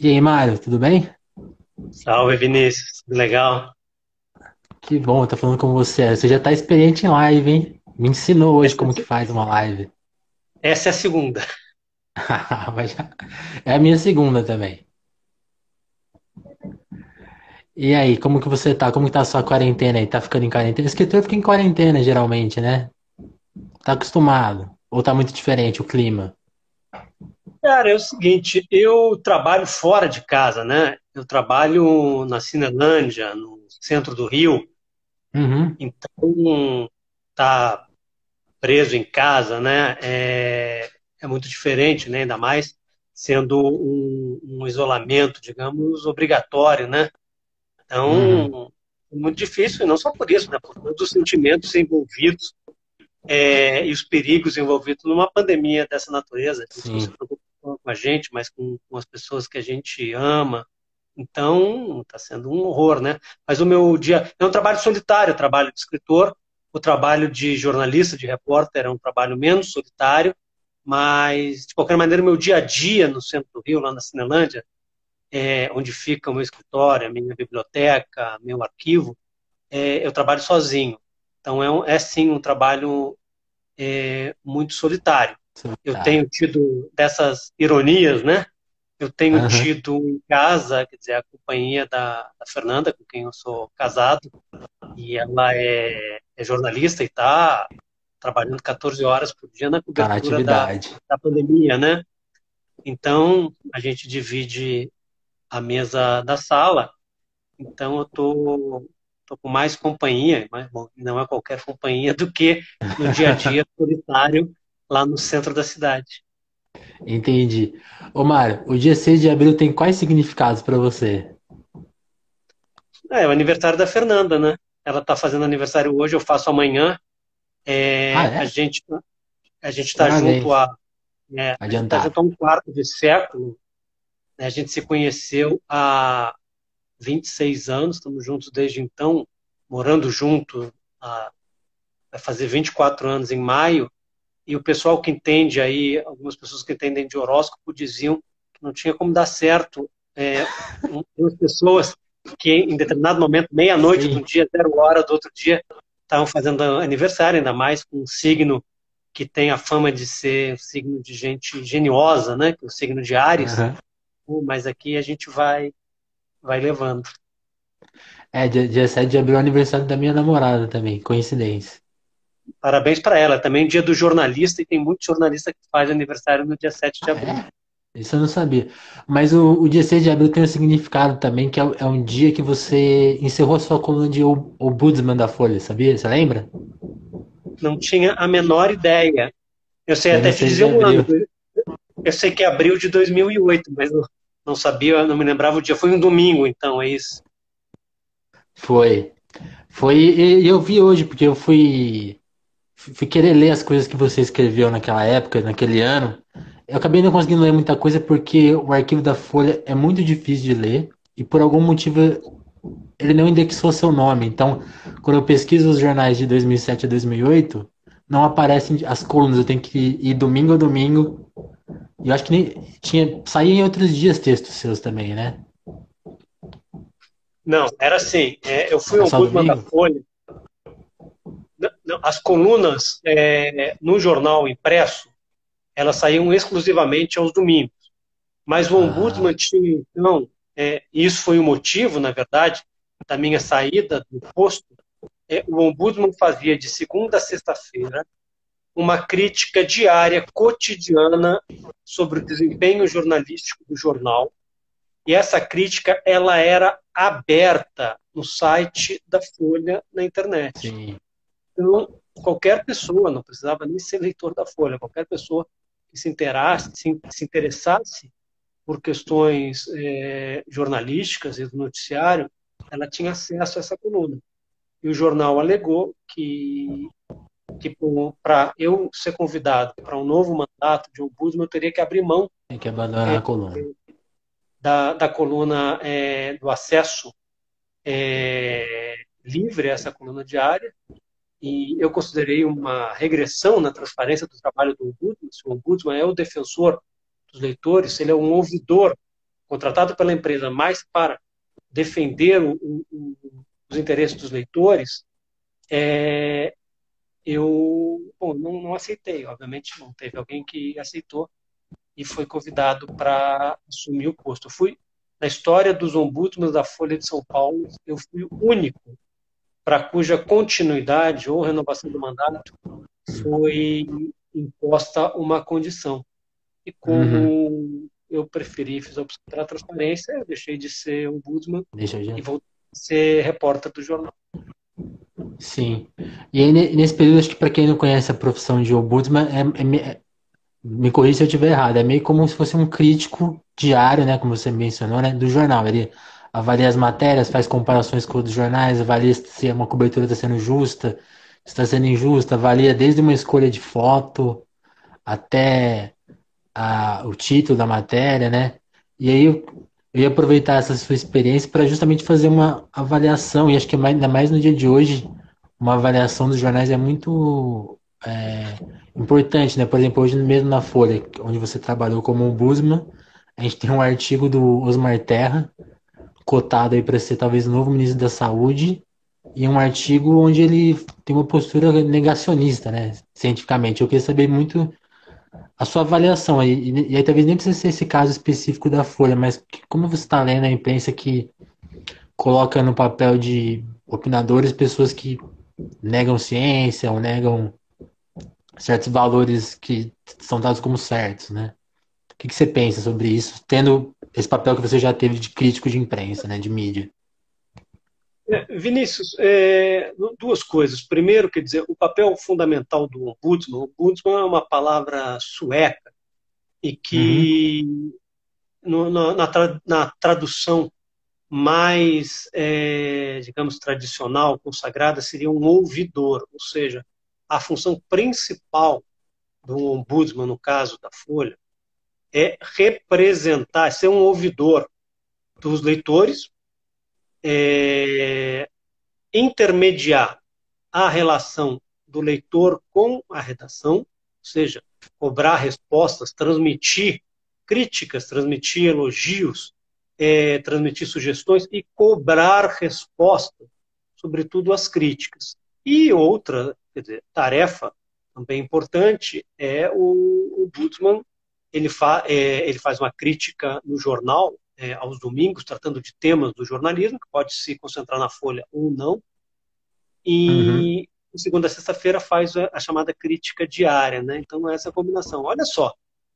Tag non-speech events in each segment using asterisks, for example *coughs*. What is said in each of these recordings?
E aí, Mário, tudo bem? Salve, Vinícius. Legal. Que bom, tô falando com você. Você já tá experiente em live, hein? Me ensinou hoje Essa, como que faz uma live. essa é a segunda. *laughs* É a minha segunda também. E aí, como que você tá? Como que tá a sua quarentena aí? Tá ficando em quarentena? Escritor fica em quarentena, geralmente, né? Tá acostumado? Ou tá muito diferente o clima? Cara, é o seguinte, eu trabalho fora de casa, né? Eu trabalho na Cinelândia, no centro do Rio, Uhum, então tá preso em casa, né? É, é muito diferente, né? Ainda mais sendo um, um isolamento, digamos, obrigatório, né? uhum. Então, é muito difícil, e não só por isso, né? Por todos os sentimentos envolvidos é, e os perigos envolvidos numa pandemia dessa natureza. Sim. preocupa só com a gente, mas com, com as pessoas que a gente ama. Então, está sendo um horror, né? Mas o meu dia é um trabalho solitário, trabalho de escritor, o trabalho de jornalista, de repórter, é um trabalho menos solitário, mas, de qualquer maneira, o meu dia a dia no centro do Rio, lá na Cinelândia, é, onde fica o meu escritório, a minha biblioteca, meu arquivo, é, eu trabalho sozinho. Então, é, um- é sim um trabalho é, muito solitário. Eu Solitário. tenho tido dessas ironias, né? Eu tenho Aham. tido em casa, quer dizer, a companhia da, da Fernanda, com quem eu sou casado, e ela é, é jornalista e está trabalhando 14 horas por dia na Tá cobertura da, da pandemia, né? Então, a gente divide a mesa da sala, então eu tô, tô com mais companhia, mas bom, não é qualquer companhia, do que no dia a dia *laughs* solitário lá no centro da cidade. Entendi. Ô, Mário, o dia 6 de abril tem quais significados pra você? É, é o aniversário da Fernanda, né? Ela está fazendo aniversário hoje, eu faço amanhã. Ah, É, a é? gente a gente está junto há é, a gente tá junto há um quarto de século. né? A gente se conheceu há 26 anos, estamos juntos desde então, morando junto há, vai fazer 24 anos em maio. E o pessoal que entende aí, algumas pessoas que entendem de horóscopo diziam que não tinha como dar certo é, duas pessoas que em determinado momento, meia-noite de um dia, zero hora do outro dia, estavam fazendo aniversário, ainda mais com um signo que tem a fama de ser um signo de gente geniosa, né? Que é o signo de. Aham. Pô, Mas aqui a gente vai, vai levando. É, dia, dia 7 de abril é o aniversário da minha namorada também, coincidência. Parabéns para ela. Também dia do jornalista, e tem muito jornalista que faz aniversário no dia 7 de Ah, abril. é? Isso eu não sabia. Mas o, o dia 6 de abril tem um significado também, que é, é um dia que você encerrou a sua coluna de O- Ombudsman da Folha, sabia? Você lembra? Não tinha a menor ideia. Eu sei Foi até te 6 de dizer um ano. Eu sei que é abril de 2008, mas não, não sabia, não me lembrava o dia. Foi um domingo, então, é isso. Foi. Foi, eu vi hoje, porque eu fui, fui querer ler as coisas que você escreveu naquela época, naquele ano. Eu acabei não conseguindo ler muita coisa porque o arquivo da Folha é muito difícil de ler e por algum motivo ele não indexou seu nome. Então, quando eu pesquiso os jornais de 2007 a 2008, não aparecem as colunas. Eu tenho que ir domingo a domingo. E eu acho que nem tinha saía em outros dias textos seus também, né? Não, era assim. é, eu fui só ombudsman da? Folha. As colunas é, no jornal impresso, elas saíam exclusivamente aos domingos. Mas o Ah, ombudsman tinha, então, é, e isso foi o motivo, na verdade, da minha saída do posto. é, o ombudsman fazia de segunda a sexta-feira uma crítica diária, cotidiana, sobre o desempenho jornalístico do jornal. E essa crítica ela era aberta no site da Folha na internet. sim. Então, qualquer pessoa, não precisava nem ser leitor da Folha, qualquer pessoa que se, interasse, se, se interessasse por questões eh, jornalísticas e do noticiário, ela tinha acesso a essa coluna. E o jornal alegou que, que para eu ser convidado para um novo mandato de ombudsman, eu teria que abrir mão Tem que abandonar a coluna. da, da coluna eh, do acesso eh, livre a essa coluna diária, e eu considerei uma regressão na transparência do trabalho do ombudsman. O ombudsman é o defensor dos leitores, ele é um ouvidor contratado pela empresa mais para defender o, o, os interesses dos leitores, é, eu bom, não, não, aceitei, obviamente não. Teve alguém que aceitou e foi convidado para assumir o posto. Eu fui, na história dos ombudsman da Folha de São Paulo, eu fui o único para cuja continuidade ou renovação do mandato foi imposta uma condição. E como uhum. eu preferi, fiz a opção pela transparência, eu deixei de ser ombudsman e voltei a ser repórter do jornal. Sim. E aí, nesse período, acho que para quem não conhece a profissão de ombudsman, é, é, é, me corrija se eu estiver errado, é meio como se fosse um crítico diário, né, como você mencionou, né, do jornal. Ele avalia as matérias, faz comparações com outros jornais, avalia se uma cobertura está sendo justa, se está sendo injusta, avalia desde uma escolha de foto até a, o título da matéria, né? E aí eu, eu ia aproveitar essa sua experiência para justamente fazer uma avaliação, e acho que ainda mais no dia de hoje, uma avaliação dos jornais é muito é, importante, né? Por exemplo, hoje mesmo na Folha, onde você trabalhou como ombudsman, a gente tem um artigo do Osmar Terra, cotado aí para ser talvez o novo ministro da Saúde, e um artigo onde ele tem uma postura negacionista, né? Cientificamente. Eu queria saber muito a sua avaliação aí, e, e aí talvez nem precisa ser esse caso específico da Folha, mas como você está lendo a imprensa que coloca no papel de opinadores pessoas que negam ciência ou negam certos valores que são dados como certos, né? O que, que você pensa sobre isso, tendo esse papel que você já teve de crítico de imprensa, né, de mídia? É, Vinícius, é, duas coisas. Primeiro, quer dizer, o papel fundamental do ombudsman. O ombudsman é uma palavra sueca e que uhum. no, na, na, na, tradução mais, é, digamos, tradicional, consagrada, seria um ouvidor, ou seja, a função principal do ombudsman, no caso da Folha, é representar, ser um ouvidor dos leitores, é, intermediar a relação do leitor com a redação, ou seja, cobrar respostas, transmitir críticas, transmitir elogios, é, transmitir sugestões e cobrar respostas, sobretudo as críticas. E outra dizer, tarefa também importante é o, o ele, fa, é, ele faz uma crítica no jornal é, aos domingos, tratando de temas do jornalismo, que pode se concentrar na Folha ou não, e uhum. segunda a sexta-feira faz a, a, chamada crítica diária, né? Então, essa é a combinação. Olha só,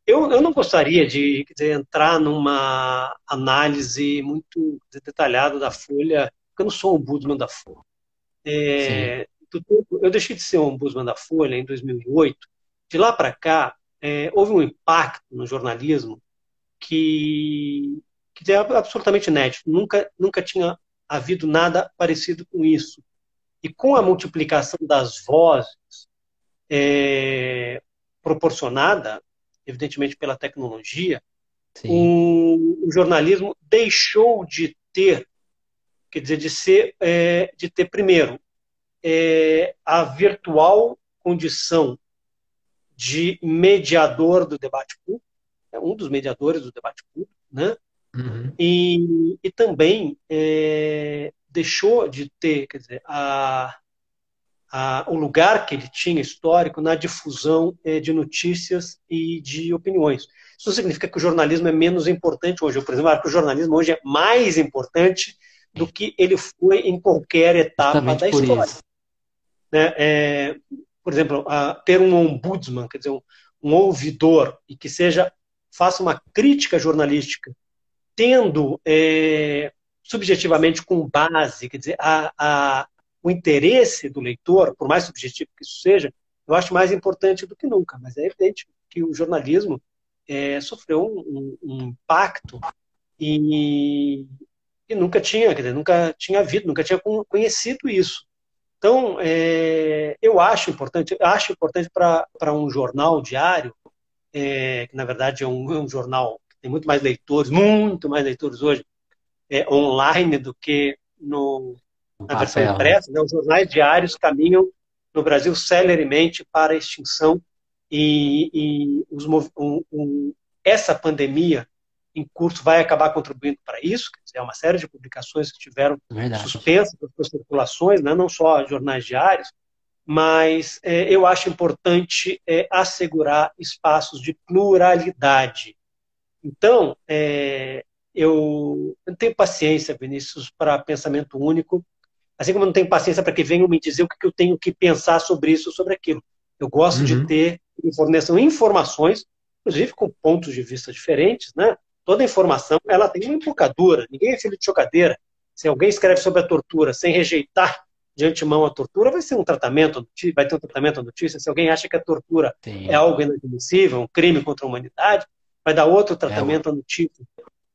eu, eu não gostaria de dizer, entrar numa análise muito detalhada da Folha, porque eu não sou um Budman da Folha. É, eu deixei de ser ombudsman da Folha em 2008. De lá para cá, é, houve um impacto no jornalismo que, que é absolutamente inédito. Nunca, nunca tinha havido nada parecido com isso. E com a multiplicação das vozes é, proporcionada, evidentemente, pela tecnologia, o, o, jornalismo deixou de ter, quer dizer, de ser, é, de ter primeiro é, a virtual condição de mediador do debate público, é um dos mediadores do debate público, né? Uhum. E, e também é, deixou de ter, quer dizer, a, a, o lugar que ele tinha histórico na difusão é, de notícias e de opiniões. Isso significa que o jornalismo é menos importante hoje. Eu, por exemplo, acho que o jornalismo hoje é mais importante do que ele foi em qualquer etapa Justamente da história. Né, é, por exemplo, a, ter um ombudsman, quer dizer, um, um ouvidor, e que seja faça uma crítica jornalística, tendo é, subjetivamente com base, quer dizer, a, a, o interesse do leitor, por mais subjetivo que isso seja, eu acho mais importante do que nunca. Mas é evidente que o jornalismo é, sofreu um, um, impacto e, e, nunca tinha, quer dizer, nunca tinha havido, nunca tinha conhecido isso. Então, é, eu acho importante, acho importante para um jornal diário, é, que na verdade é um, é um, jornal que tem muito mais leitores, muito mais leitores hoje, é, online do que no, na versão né? impressa. Né? Os jornais diários caminham no Brasil celeremente para a extinção e, e os, um, um, essa pandemia em curso vai acabar contribuindo para isso. É uma série de publicações que tiveram Verdade. suspensas as circulações, né? não só jornais diários, mas é, eu acho importante é, assegurar espaços de pluralidade. Então, é, eu não tenho paciência, Vinícius, para pensamento único, assim como eu não tenho paciência para que venham me dizer o que eu tenho que pensar sobre isso ou sobre aquilo. Eu gosto uhum. de ter informação, informações, inclusive com pontos de vista diferentes, né? Toda informação ela tem uma embocadura, ninguém é filho de chocadeira. Se alguém escreve sobre a tortura sem rejeitar de antemão a tortura, vai ser um tratamento, vai ter um tratamento à notícia. Se alguém acha que a tortura Sim. é algo inadmissível, um crime contra a humanidade, vai dar outro tratamento é. à notícia.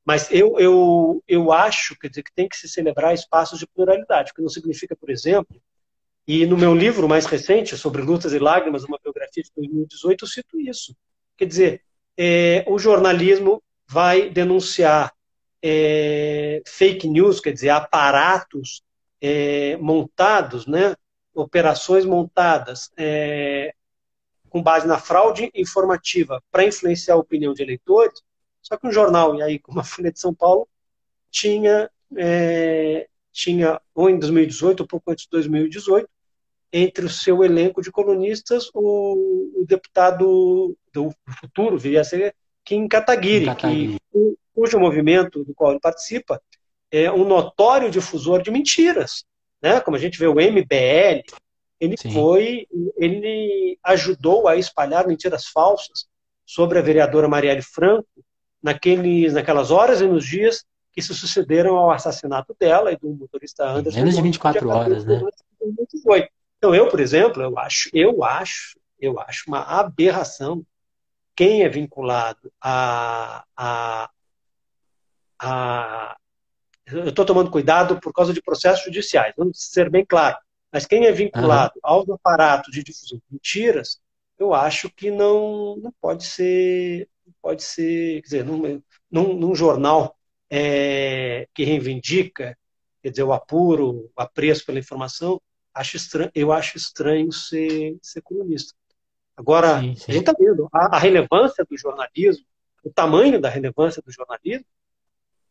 Mas eu, eu, eu acho que tem que se celebrar espaços de pluralidade, que não significa, por exemplo, e no meu livro mais recente, sobre Lutas e Lágrimas, uma biografia de 2018, eu cito isso. Quer dizer, é, o jornalismo vai denunciar é, fake news, quer dizer, aparatos é, montados, né, operações montadas é, com base na fraude informativa para influenciar a opinião de eleitores, só que um jornal, e aí como a *laughs* Folha de São Paulo, tinha, é, tinha ou em 2018, ou pouco antes de 2018, entre o seu elenco de colunistas, o, o deputado do futuro, viria a ser Kim Kataguiri, Kataguiri. Que, cujo movimento do qual ele participa é um notório difusor de mentiras. Né? Como a gente vê o MBL, ele Sim. foi, ele ajudou a espalhar mentiras falsas sobre a vereadora Marielle Franco naqueles, naquelas horas e nos dias que se sucederam ao assassinato dela e do motorista Anderson. Menos de 24 horas, né? Então eu, por exemplo, eu acho, eu acho, eu acho uma aberração quem é vinculado a, a, a eu estou tomando cuidado por causa de processos judiciais, vamos ser bem claro. Mas quem é vinculado uhum. aos aparatos de difusão de mentiras, eu acho que não, não pode ser, pode ser, quer dizer, num, num, num jornal é, que reivindica, quer dizer, o apuro, o apreço pela informação, acho estranho, eu acho estranho ser, ser comunista. Agora, sim, sim. a gente está vendo a, a relevância do jornalismo, o tamanho da relevância do jornalismo,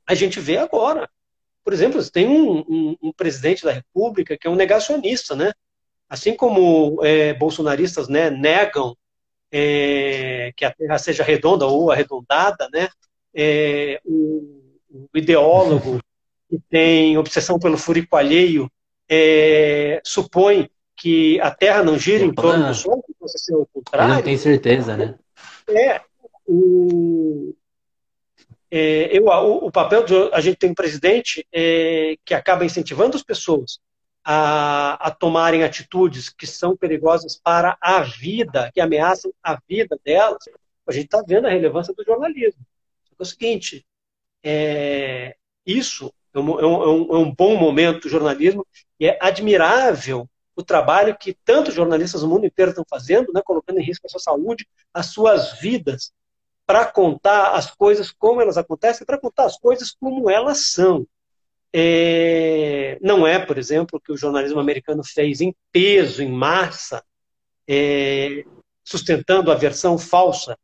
a gente vê agora. Por exemplo, tem um, um, um, presidente da República que é um negacionista, né? Assim como é, bolsonaristas né, negam é, que a Terra seja redonda ou arredondada, né? É, o, o, ideólogo que tem obsessão pelo furico alheio é, supõe que a Terra não gira em torno do Sol, contrário. Ele não tem certeza, né? É, o, é, eu, o, o, papel de a gente tem um presidente é, que acaba incentivando as pessoas a, a, tomarem atitudes que são perigosas para a vida, que ameaçam a vida delas. A gente está vendo a relevância do jornalismo. É o seguinte, é, isso é um, é, um, é um, bom momento do jornalismo e é admirável o trabalho que tantos jornalistas do mundo inteiro estão fazendo, né, colocando em risco a sua saúde, as suas vidas, para contar as coisas como elas acontecem, para contar as coisas como elas são. É, não é, por exemplo, o que o jornalismo americano fez em peso, em massa, é, sustentando a versão falsa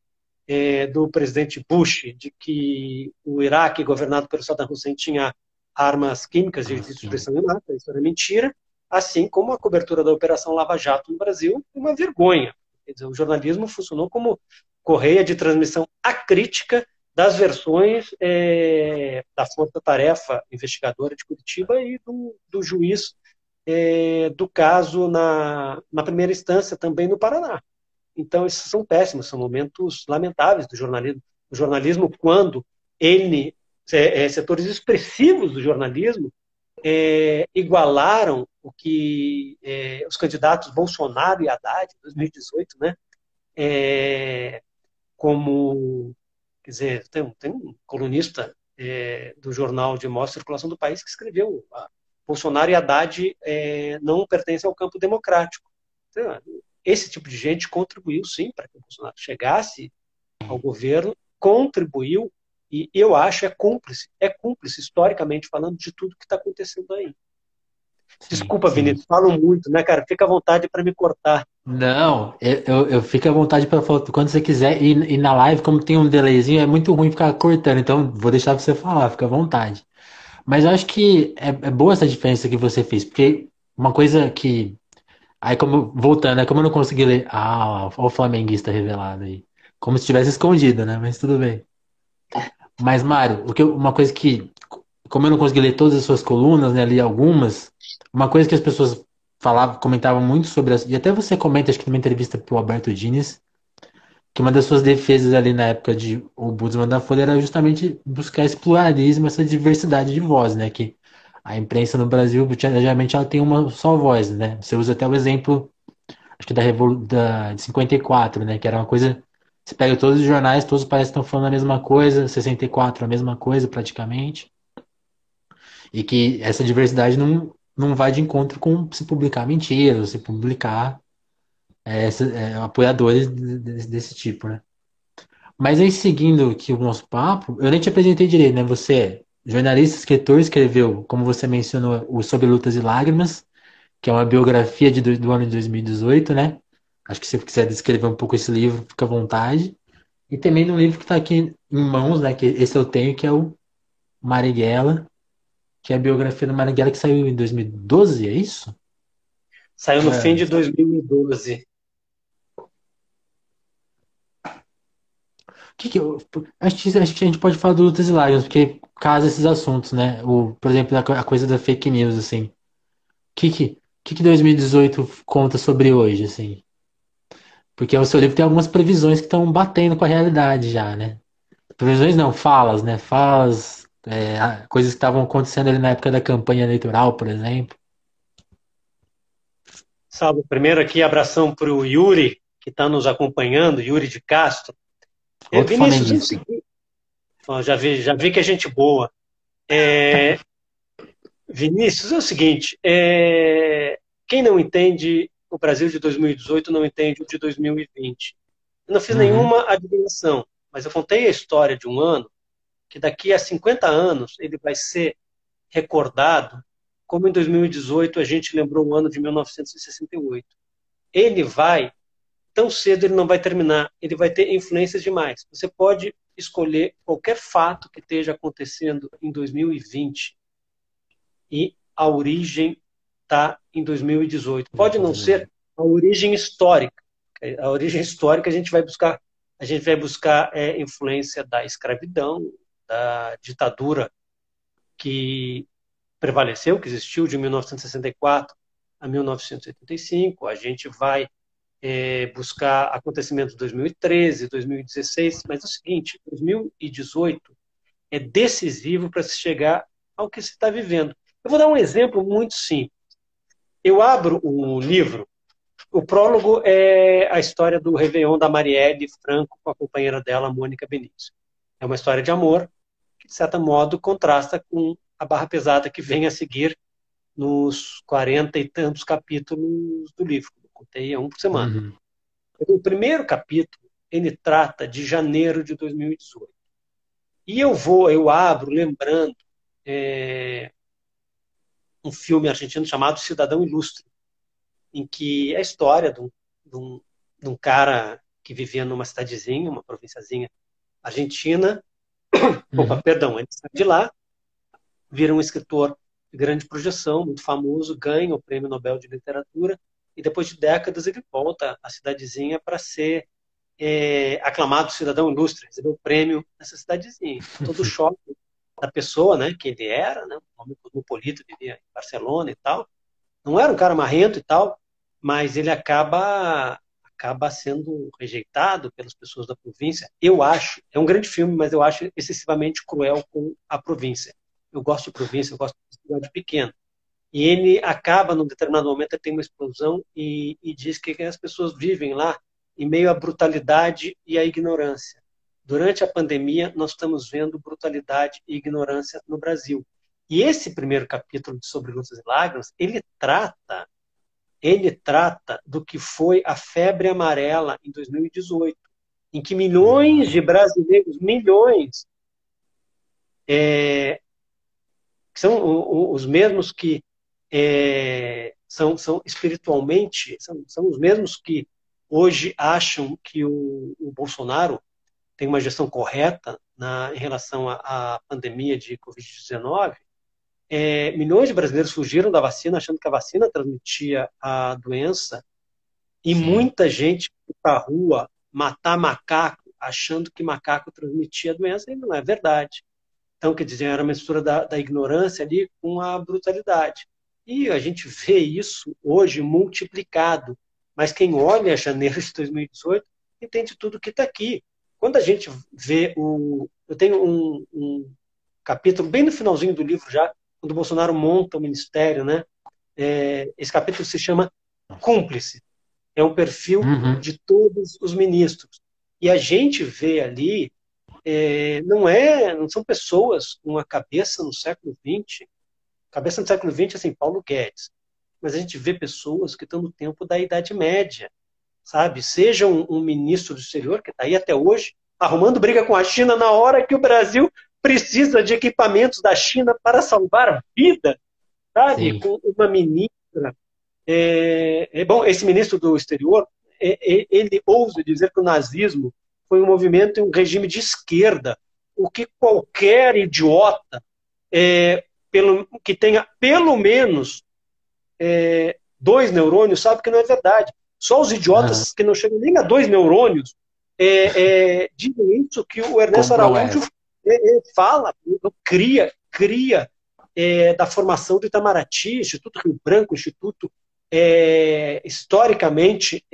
é, do presidente Bush de que o Iraque, governado pelo Saddam Hussein, tinha armas químicas de destruição em massa. Isso era mentira. Assim como a cobertura da Operação Lava Jato no Brasil, uma vergonha. Dizer, o jornalismo funcionou como correia de transmissão acrítica das versões é, da Força Tarefa Investigadora de Curitiba e do, do juiz é, do caso na, na primeira instância também no Paraná. Então, esses são péssimos, são momentos lamentáveis do jornalismo. O jornalismo, quando ele, é, é setores expressivos do jornalismo, é, igualaram o que é, os candidatos Bolsonaro e Haddad, em 2018, né, é, como, quer dizer, tem, tem um colunista é, do jornal de maior circulação do país que escreveu Bolsonaro e Haddad é, não pertencem ao campo democrático. Então, esse tipo de gente contribuiu sim para que o Bolsonaro chegasse ao governo, contribuiu e eu acho é cúmplice, é cúmplice historicamente falando de tudo que está acontecendo aí. Desculpa, sim. Vinícius, falo muito, né, cara? Fica à vontade para me cortar. Não, eu, eu, eu fico à vontade para falar quando você quiser. E, e na live, como tem um delayzinho, é muito ruim ficar cortando. Então, vou deixar você falar, fica à vontade. Mas eu acho que é, é boa essa diferença que você fez, porque uma coisa que. Aí, como, voltando, é como eu não consegui ler. Ah, olha o flamenguista revelado aí. Como se tivesse escondido, né? Mas tudo bem. Mas, Mário, o uma coisa que. Como eu não consegui ler todas as suas colunas, né? Li algumas. Uma coisa que as pessoas falavam, comentavam muito sobre. E até você comenta, acho que numa entrevista pro Alberto Diniz, que uma das suas defesas ali na época de o Ombudsman da Folha era justamente buscar esse pluralismo, essa diversidade de voz, né? Que a imprensa no Brasil, geralmente, ela tem uma só voz, né? Você usa até o exemplo, acho que da, Revolu da de 54, né? Que era uma coisa. Você pega todos os jornais, todos parecem que estão falando a mesma coisa, 64 a mesma coisa praticamente, e que essa diversidade não, não vai de encontro com se publicar mentiras, se publicar é, é, apoiadores desse, desse tipo, né? Mas aí, seguindo aqui o nosso papo, eu nem te apresentei direito, né? Você é jornalista, escritor, escreveu, como você mencionou, o Sobre Lutas e Lágrimas, que é uma biografia de, do ano de 2018, né? Acho que se você quiser descrever um pouco esse livro, fica à vontade. E também no livro que está aqui em mãos, né? Que esse eu tenho, que é o Marighella, que é a biografia do Marighella que saiu em 2012, é isso? Saiu no fim É. de 2012. Que que eu, acho que, acho que a gente pode falar do Lutas e Lágrimas, porque casa esses assuntos, né? O, por exemplo, a coisa da fake news, assim. O que que, que que 2018 conta sobre hoje, assim? Porque o seu livro tem algumas previsões que estão batendo com a realidade já, né? Previsões não, falas, né? Falas, é, coisas que estavam acontecendo ali na época da campanha eleitoral, por exemplo. Salve, primeiro aqui, abração para o Yuri, que está nos acompanhando, Yuri de Castro. É, Outro Vinícius, é seguinte, ó, já vi, já vi que é gente boa. É, *laughs* Vinícius, é o seguinte, é, quem não entende o Brasil de 2018 não entende o de 2020. Eu não fiz Uhum. nenhuma adivinhação, mas eu contei a história de um ano que daqui a 50 anos ele vai ser recordado como em 2018 a gente lembrou o ano de 1968. Ele vai, tão cedo ele não vai terminar, ele vai ter influências demais. Você pode escolher qualquer fato que esteja acontecendo em 2020 e a origem está em 2018. Pode não ser a origem histórica. A origem histórica a gente vai buscar, a gente vai buscar é, influência da escravidão, da ditadura que prevaleceu, que existiu de 1964 a 1985. A gente vai é, buscar acontecimentos de 2013, 2016, mas é o seguinte: 2018 é decisivo para se chegar ao que se está vivendo. Eu vou dar um exemplo muito simples. Eu abro o livro, o prólogo é a história do Réveillon da Marielle Franco com a companheira dela, Mônica Benício. É uma história de amor que, de certo modo, contrasta com a barra pesada que vem a seguir nos 40 e tantos capítulos do livro. Eu contei um por semana. Uhum. O primeiro capítulo, ele trata de janeiro de 2018. E eu vou, eu abro lembrando é, um filme argentino chamado Cidadão Ilustre, em que é a história de um, de um, de um cara que vivia numa cidadezinha, uma provinciazinha argentina. Uhum. Opa, perdão, ele sai de lá, vira um escritor de grande projeção, muito famoso, ganha o Prêmio Nobel de Literatura e depois de décadas ele volta à cidadezinha para ser é, aclamado cidadão ilustre, recebeu o prêmio nessa cidadezinha. *laughs* Todo o choque da pessoa, né, que ele era, né, um homem cosmopolita, vivia em Barcelona e tal, não era um cara marrento e tal, mas ele acaba acaba sendo rejeitado pelas pessoas da província. Eu acho, é um grande filme, mas eu acho excessivamente cruel com a província. Eu gosto de província, eu gosto de cidade pequena. E ele acaba, num determinado momento, tem uma explosão e, e diz que as pessoas vivem lá em meio à brutalidade e à ignorância. Durante a pandemia, nós estamos vendo brutalidade e ignorância no Brasil. E esse primeiro capítulo de Sobre Lutas e Lágrimas, ele trata, ele trata do que foi a febre amarela em 2018, em que milhões de brasileiros, milhões, é, são os mesmos que é, são, são espiritualmente, são, são os mesmos que hoje acham que o, o Bolsonaro tem uma gestão correta na, em relação à, à pandemia de Covid-19, é, milhões de brasileiros fugiram da vacina achando que a vacina transmitia a doença e Sim. muita gente foi para a rua matar macaco achando que macaco transmitia a doença e não é verdade. Então, quer dizer, era uma mistura da, da ignorância ali com a brutalidade. E a gente vê isso hoje multiplicado. Mas quem olha janeiro de 2018 entende tudo que está aqui. Quando a gente vê o. Eu tenho um, um, capítulo bem no finalzinho do livro já, quando o Bolsonaro monta o ministério, né? É, esse capítulo se chama Cúmplice. É um perfil uhum. de todos os ministros. E a gente vê ali, é, não é, não são pessoas com a cabeça no século XX, cabeça no século XX, assim, Paulo Guedes. Mas a gente vê pessoas que estão no tempo da Idade Média, sabe? Seja um, um ministro do exterior, que está aí até hoje, arrumando briga com a China na hora que o Brasil precisa de equipamentos da China para salvar a vida, sabe? Sim. Com uma ministra. É, é, bom, esse ministro do exterior, é, é, ele ousa dizer que o nazismo foi um movimento e um regime de esquerda, o que qualquer idiota é, pelo, que tenha pelo menos é, dois neurônios sabe que não é verdade. Só os idiotas que não chegam nem a dois neurônios é, é, dizem isso que o Ernesto Como Araújo é, é, fala, cria, cria é, da formação do Itamaraty, Instituto Rio Branco, Instituto é, historicamente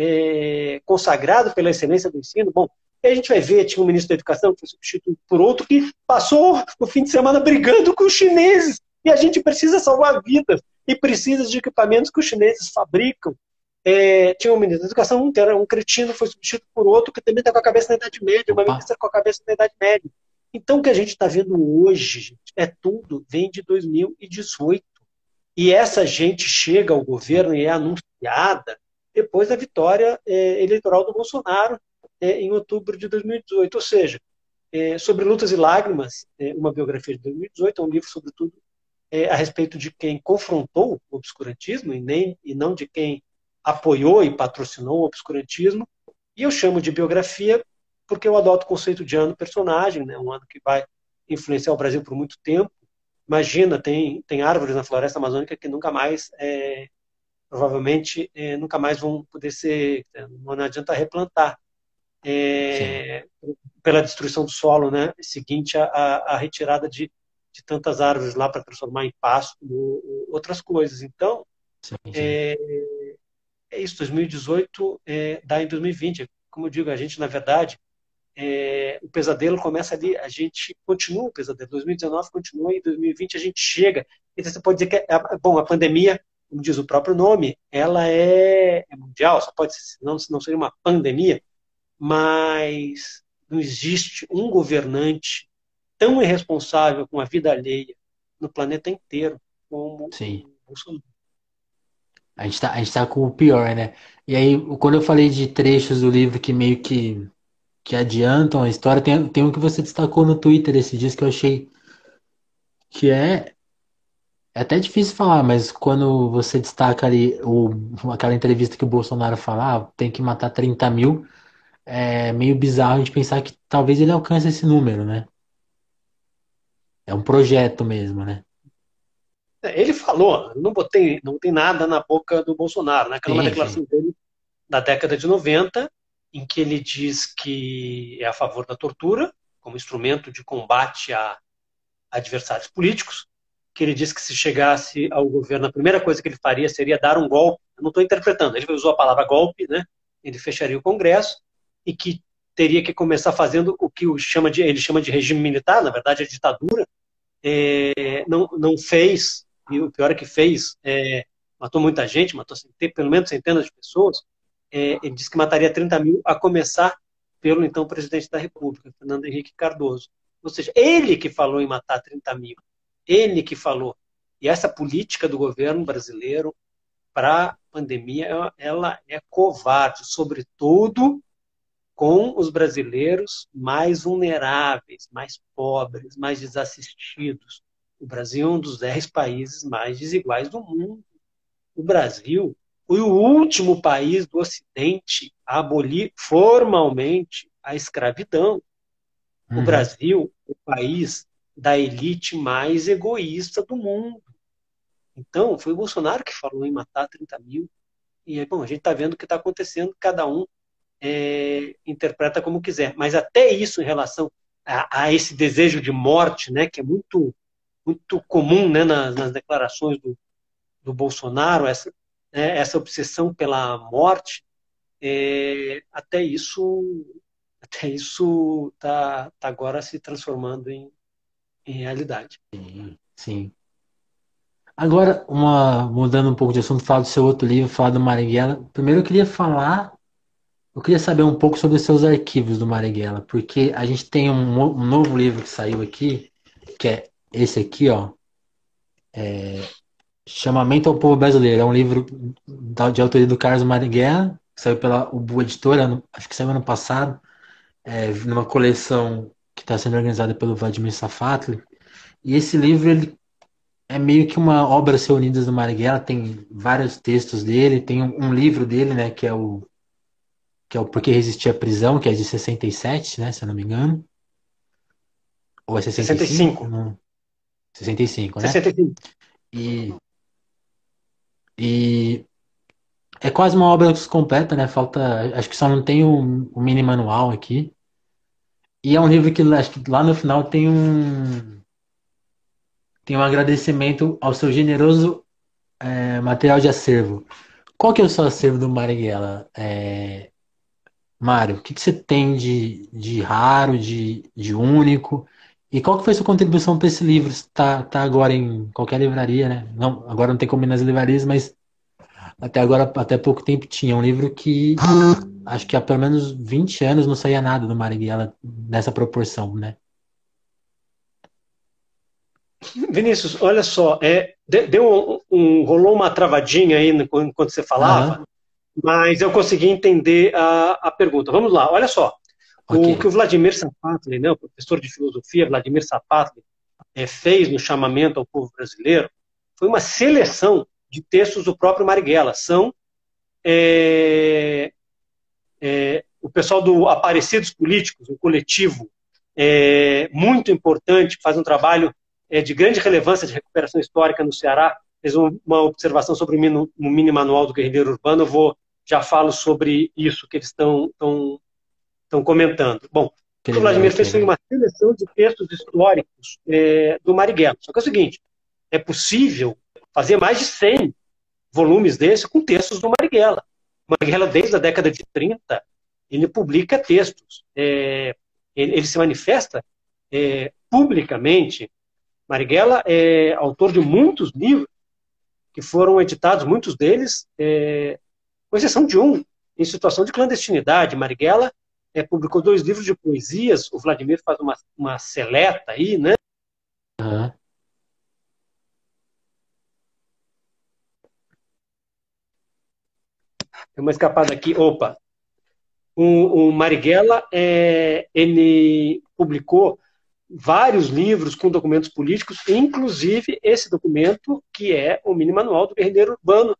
consagrado pela excelência do ensino. Bom, a gente vai ver, tinha um ministro da Educação que foi substituído por outro que passou o fim de semana brigando com os chineses e a gente precisa salvar vidas e precisa de equipamentos que os chineses fabricam. É, tinha um ministro da Educação que era um cretino, foi substituído por outro que também está com a cabeça na Idade Média, uma ministra com a cabeça na Idade Média. Então, o que a gente está vendo hoje gente, é tudo, vem de 2018. E essa gente chega ao governo e é anunciada depois da vitória é, eleitoral do Bolsonaro é, em outubro de 2018. Ou seja, é, sobre Lutas e Lágrimas, é, uma biografia de 2018, é um livro, sobretudo, é, a respeito de quem confrontou o obscurantismo e, nem, e não de quem apoiou e patrocinou o obscurantismo. E eu chamo de biografia porque eu adoto o conceito de ano personagem, né? um ano que vai influenciar o Brasil por muito tempo. Imagina, tem, tem árvores na floresta amazônica que nunca mais, é, provavelmente, é, nunca mais vão poder ser, não adianta replantar. É, pela destruição do solo, né? Seguinte à, à retirada de, de tantas árvores lá para transformar em pasto ou, outras coisas. Então, sim, sim. É, é, isso. 2018 é, dá em 2020. Como eu digo, a gente, na verdade, é, o pesadelo começa ali, a gente continua o pesadelo. 2019 continua e 2020 a gente chega. Então você pode dizer que, é, bom, a pandemia, como diz o próprio nome, ela é, é mundial, só pode ser, não, não seria uma pandemia, mas não existe um governante tão irresponsável com a vida alheia no planeta inteiro como Sim. o Bolsonaro. A gente, tá, a gente tá com o pior, né? E aí, quando eu falei de trechos do livro que meio que, que adiantam a história, tem, tem um que você destacou no Twitter esses dias que eu achei que é, é até difícil falar, mas quando você destaca ali o, aquela entrevista que o Bolsonaro fala, ah, tem que matar 30 mil, é meio bizarro a gente pensar que talvez ele alcance esse número, né? É um projeto mesmo, né? É, ele falou, não botei, não tem nada na boca do Bolsonaro, né? Aquela sim, uma declaração sim. dele da década de 90, em que ele diz que é a favor da tortura como instrumento de combate a adversários políticos, que ele disse que se chegasse ao governo, a primeira coisa que ele faria seria dar um golpe. Eu não estou interpretando, ele usou a palavra golpe, né? Ele fecharia o Congresso e que teria que começar fazendo o que chama de, ele chama de regime militar, na verdade é ditadura, é, não, não fez, e o pior é que fez, é, matou muita gente, matou pelo menos centenas de pessoas, é, ele disse que mataria 30 mil, a começar pelo então presidente da República, Fernando Henrique Cardoso. Ou seja, ele que falou em matar 30 mil, ele que falou. E essa política do governo brasileiro para a pandemia, ela é covarde, sobretudo com os brasileiros mais vulneráveis, mais pobres, mais desassistidos. O Brasil é um dos dez países mais desiguais do mundo. o Brasil foi o último país do Ocidente a abolir formalmente a escravidão. Uhum. O Brasil, o país da elite mais egoísta do mundo. Então, foi o Bolsonaro que falou em matar 30 mil. E, bom, a gente está vendo o que está acontecendo, cada um é, interpreta como quiser. Mas até isso em relação a, a, esse desejo de morte, né, que é muito, muito comum né, nas, nas declarações do, do Bolsonaro, essa, né, essa obsessão pela morte, é, até isso até isso está tá agora se transformando em, em realidade. Sim, sim. Agora, uma, mudando um pouco de assunto, falar do seu outro livro, falar do Marighella. Primeiro eu queria falar, eu queria saber um pouco sobre os seus arquivos do Marighella, porque a gente tem um, um novo livro que saiu aqui, que é esse aqui, ó. É, Chamamento ao Povo Brasileiro. É um livro de autoria do Carlos Marighella, que saiu pela Ubu Editora, acho que saiu ano passado, é, numa coleção que está sendo organizada pelo Vladimir Safatli. E esse livro ele é meio que uma obra se unidas do Marighella, tem vários textos dele, tem um, um, livro dele, né, que é o que é o Porque Resistir à Prisão, que é de 67, né, se eu não me engano. Ou é 65? 65. Não. 65, né? 65. E e é quase uma obra completa, né? Falta, acho que só não tem o, o mini manual aqui. E é um livro que acho que lá no final tem um tem um agradecimento ao seu generoso é, material de acervo. Qual que é o seu acervo do Marighella? É... Mário, o que, que você tem de, de raro, de, de único? E qual que foi a sua contribuição para esse livro? Está tá agora em qualquer livraria, né? Não, agora não tem como ir nas livrarias, mas até agora, até pouco tempo, tinha um livro que *gasps* acho que há pelo menos 20 anos não saía nada do Marighella nessa proporção, né? Vinícius, olha só, é, deu um, um, rolou uma travadinha aí enquanto você falava, uhum. mas eu consegui entender a, a pergunta. Vamos lá, olha só. Okay. O que o Vladimir Sapatli, né, o professor de filosofia Vladimir Sapatli, é, fez no chamamento ao povo brasileiro foi uma seleção de textos do próprio Marighella. São é, é, o pessoal do Aparecidos Políticos, um coletivo muito importante, que faz um trabalho de grande relevância de recuperação histórica no Ceará, fez uma observação sobre o mini manual do guerrilheiro urbano. Eu vou já falo sobre isso que eles estão estão comentando. Bom, o o Vladimir fez uma seleção de textos históricos é, do Marighella. Só que é o seguinte, é possível fazer mais de 100 volumes desse com textos do Marighella. Marighella, desde a década de 30, ele publica textos. É, ele, ele, se manifesta é, publicamente. Marighella é autor de muitos livros que foram editados, muitos deles, é, com exceção de um, em situação de clandestinidade. Marighella é, publicou dois livros de poesias, o Vladimir faz uma, uma seleta aí, né? Uhum. Tem uma escapada aqui. Opa! O, o Marighella, é, ele publicou vários livros com documentos políticos, inclusive esse documento que é o mini manual do guerrilheiro urbano,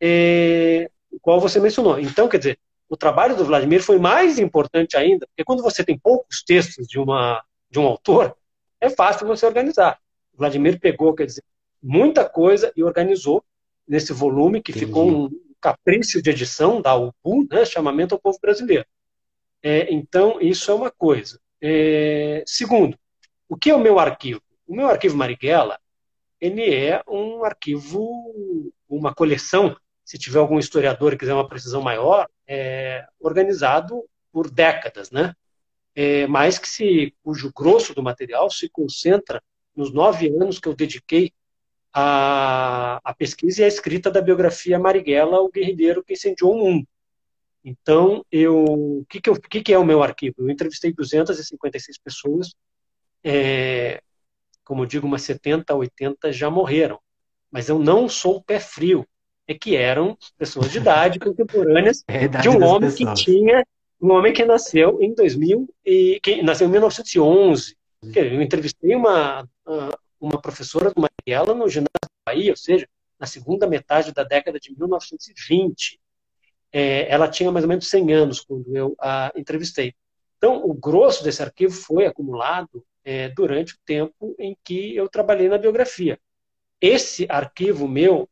é, o qual você mencionou. Então, quer dizer, o trabalho do Vladimir foi mais importante ainda, porque quando você tem poucos textos de, uma, de um autor, é fácil você organizar. O Vladimir pegou, quer dizer, muita coisa e organizou nesse volume que Entendi. ficou um capricho de edição da UBU, né, chamamento ao povo brasileiro. É, então, isso é uma coisa. É, segundo, o que é o meu arquivo? O meu arquivo Marighella, ele é um arquivo, uma coleção se tiver algum historiador que quiser uma precisão maior, é, organizado por décadas, né? É, mas que se, cujo grosso do material se concentra nos nove anos que eu dediquei à, à pesquisa e à escrita da biografia Marighella, o guerrilheiro que incendiou o mundo. Então, eu, o que, que, eu, que, que é o meu arquivo? Eu entrevistei 256 pessoas, é, como eu digo, umas 70, 80 já morreram. Mas eu não sou pé frio é que eram pessoas de idade contemporâneas *laughs* é de um homem pessoas. que tinha um homem que nasceu em 2000 e que nasceu em 1911. Eu entrevistei uma uma professora do Mariela no ginásio da Bahia, ou seja, na segunda metade da década de 1920. É, ela tinha mais ou menos 100 anos quando eu a entrevistei. Então, o grosso desse arquivo foi acumulado é, durante o tempo em que eu trabalhei na biografia. Esse arquivo meu,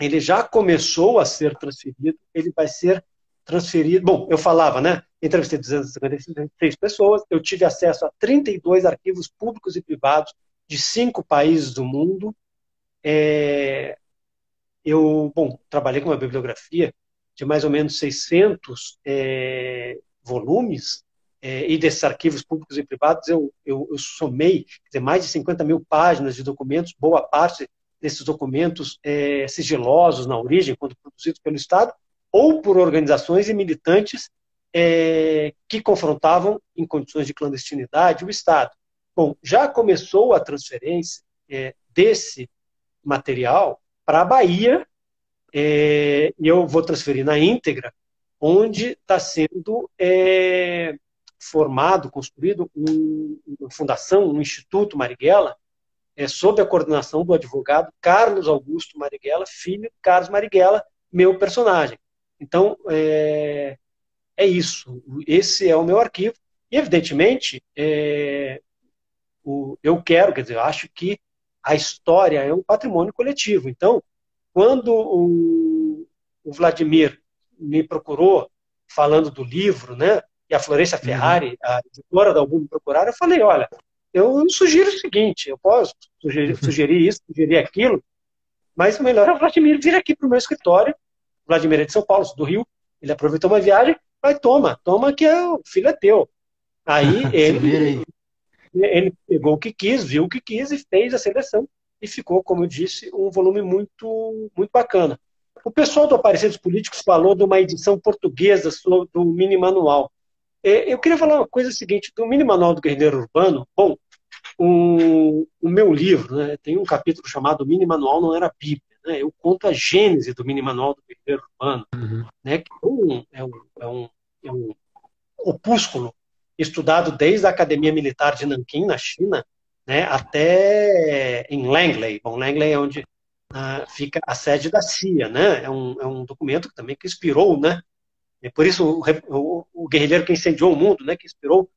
ele já começou a ser transferido, ele vai ser transferido. Bom, eu falava, né? Entrevistei 256 pessoas, eu tive acesso a 32 arquivos públicos e privados de cinco países do mundo. É, eu, bom, trabalhei com uma bibliografia de mais ou menos 600 é, volumes, é, e desses arquivos públicos e privados eu, eu, eu somei dizer, mais de 50 mil páginas de documentos, boa parte desses documentos é, sigilosos na origem, quando produzidos pelo Estado, ou por organizações e militantes é, que confrontavam, em condições de clandestinidade, o Estado. Bom, já começou a transferência é, desse material para a Bahia, é, e eu vou transferir na íntegra, onde está sendo é, formado, construído um, uma fundação, um Instituto Marighella, é, sob a coordenação do advogado Carlos Augusto Marighella, filho de Carlos Marighella, meu personagem. Então, é, é isso. Esse é o meu arquivo. E, evidentemente, é, o, eu quero, quer dizer, eu acho que a história é um patrimônio coletivo. Então, quando o, o Vladimir me procurou falando do livro, né, e a Florença uhum. Ferrari, uhum. a editora da Album, me procuraram, eu falei, olha, eu sugiro o seguinte, eu posso sugerir, uhum. sugerir isso, sugerir aquilo, mas o melhor é o Vladimir vir aqui para o meu escritório. O Vladimir é de São Paulo, do Rio, ele aproveitou uma viagem, vai, toma, toma que é, o filho é teu. Aí *laughs* ele, ele pegou o que quis, viu o que quis e fez a seleção e ficou, como eu disse, um volume muito, muito bacana. O pessoal do Aparecidos Políticos falou de uma edição portuguesa do mini manual. É, eu queria falar uma coisa seguinte, do mini manual do guerreiro urbano, bom, o, o meu livro né, tem um capítulo chamado Mini Manual Não Era Bíblia. Né, eu conto a gênese do Mini Manual do guerreiro urbano, uhum. né, que é um, é, um, é, um, é opúsculo estudado desde a Academia Militar de Nanquim, na China, né, até em Langley. Bom, Langley é onde uh, fica a sede da CIA, né? É um, é um documento que também que inspirou, né? É por isso o, o, o guerrilheiro que incendiou o mundo, né? Que inspirou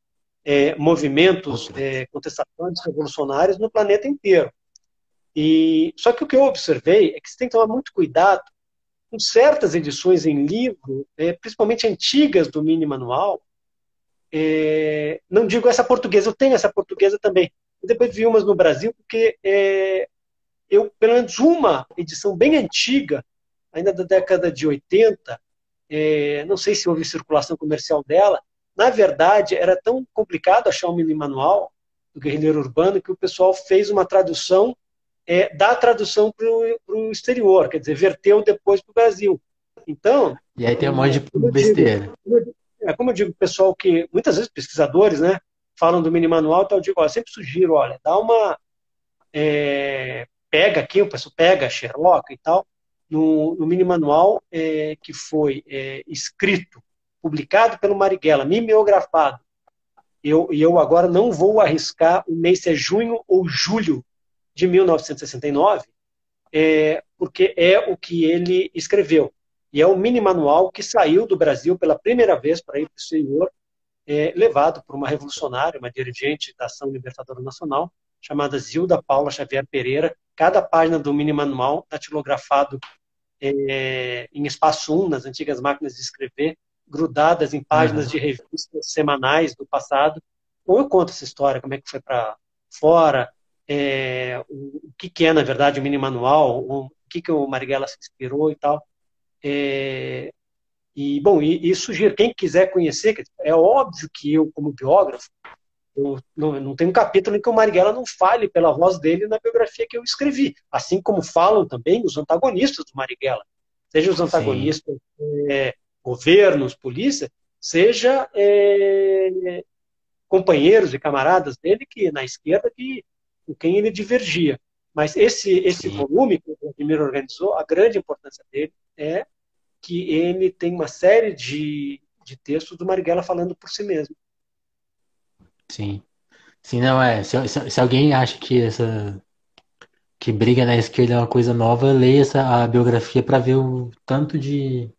é, movimentos é, contestações revolucionários no planeta inteiro. E só que o que eu observei é que você tem que tomar muito cuidado com certas edições em livro, é, principalmente antigas do mini manual. É, não digo essa portuguesa, eu tenho essa portuguesa também, depois vi umas no Brasil, porque é, eu, pelo menos uma edição bem antiga, ainda da década de 80, é, não sei se houve circulação comercial dela, na verdade, era tão complicado achar um mini manual do guerrilheiro urbano que o pessoal fez uma tradução é, da tradução para o exterior, quer dizer, verteu depois para o Brasil. Então. E aí tem um monte de besteira. Digo, como, eu digo, é, como eu digo, pessoal que, muitas vezes pesquisadores, né, falam do mini manual, então eu digo, ó, sempre sugiro, olha, dá uma. É, pega aqui, o pessoal pega Sherlock e tal, no, no mini manual é, que foi é, escrito, publicado pelo Marighella, mimeografado. Eu, e eu agora não vou arriscar o mês se é junho ou julho de 1969, é, porque é o que ele escreveu. E é o mini manual que saiu do Brasil pela primeira vez para ir para o exterior é, levado por uma revolucionária, uma dirigente da Ação Libertadora Nacional, chamada Zilda Paula Xavier Pereira. Cada página do mini manual datilografado é, em espaço 1, nas antigas máquinas de escrever, grudadas em páginas uhum. de revistas semanais do passado. Ou eu conto essa história, como é que foi para fora, é, o, que, que, é, na verdade, o mini manual, o, o que, que o Marighella se inspirou e tal. É, e, bom, e, e sugiro, quem quiser conhecer, é óbvio que eu, como biógrafo, eu não, não tem um capítulo em que o Marighella não fale pela voz dele na biografia que eu escrevi. Assim como falam também os antagonistas do Marighella. Seja os antagonistas é, governos, polícia, seja é, companheiros e camaradas dele que na esquerda que, com quem ele divergia. Mas esse, esse volume que o Vladimir organizou, a grande importância dele é que ele tem uma série de, de textos do Marighella falando por si mesmo. Sim. Sim, não é. Se, se, se alguém acha que essa que briga na esquerda é uma coisa nova, leia essa, a biografia para ver o tanto de,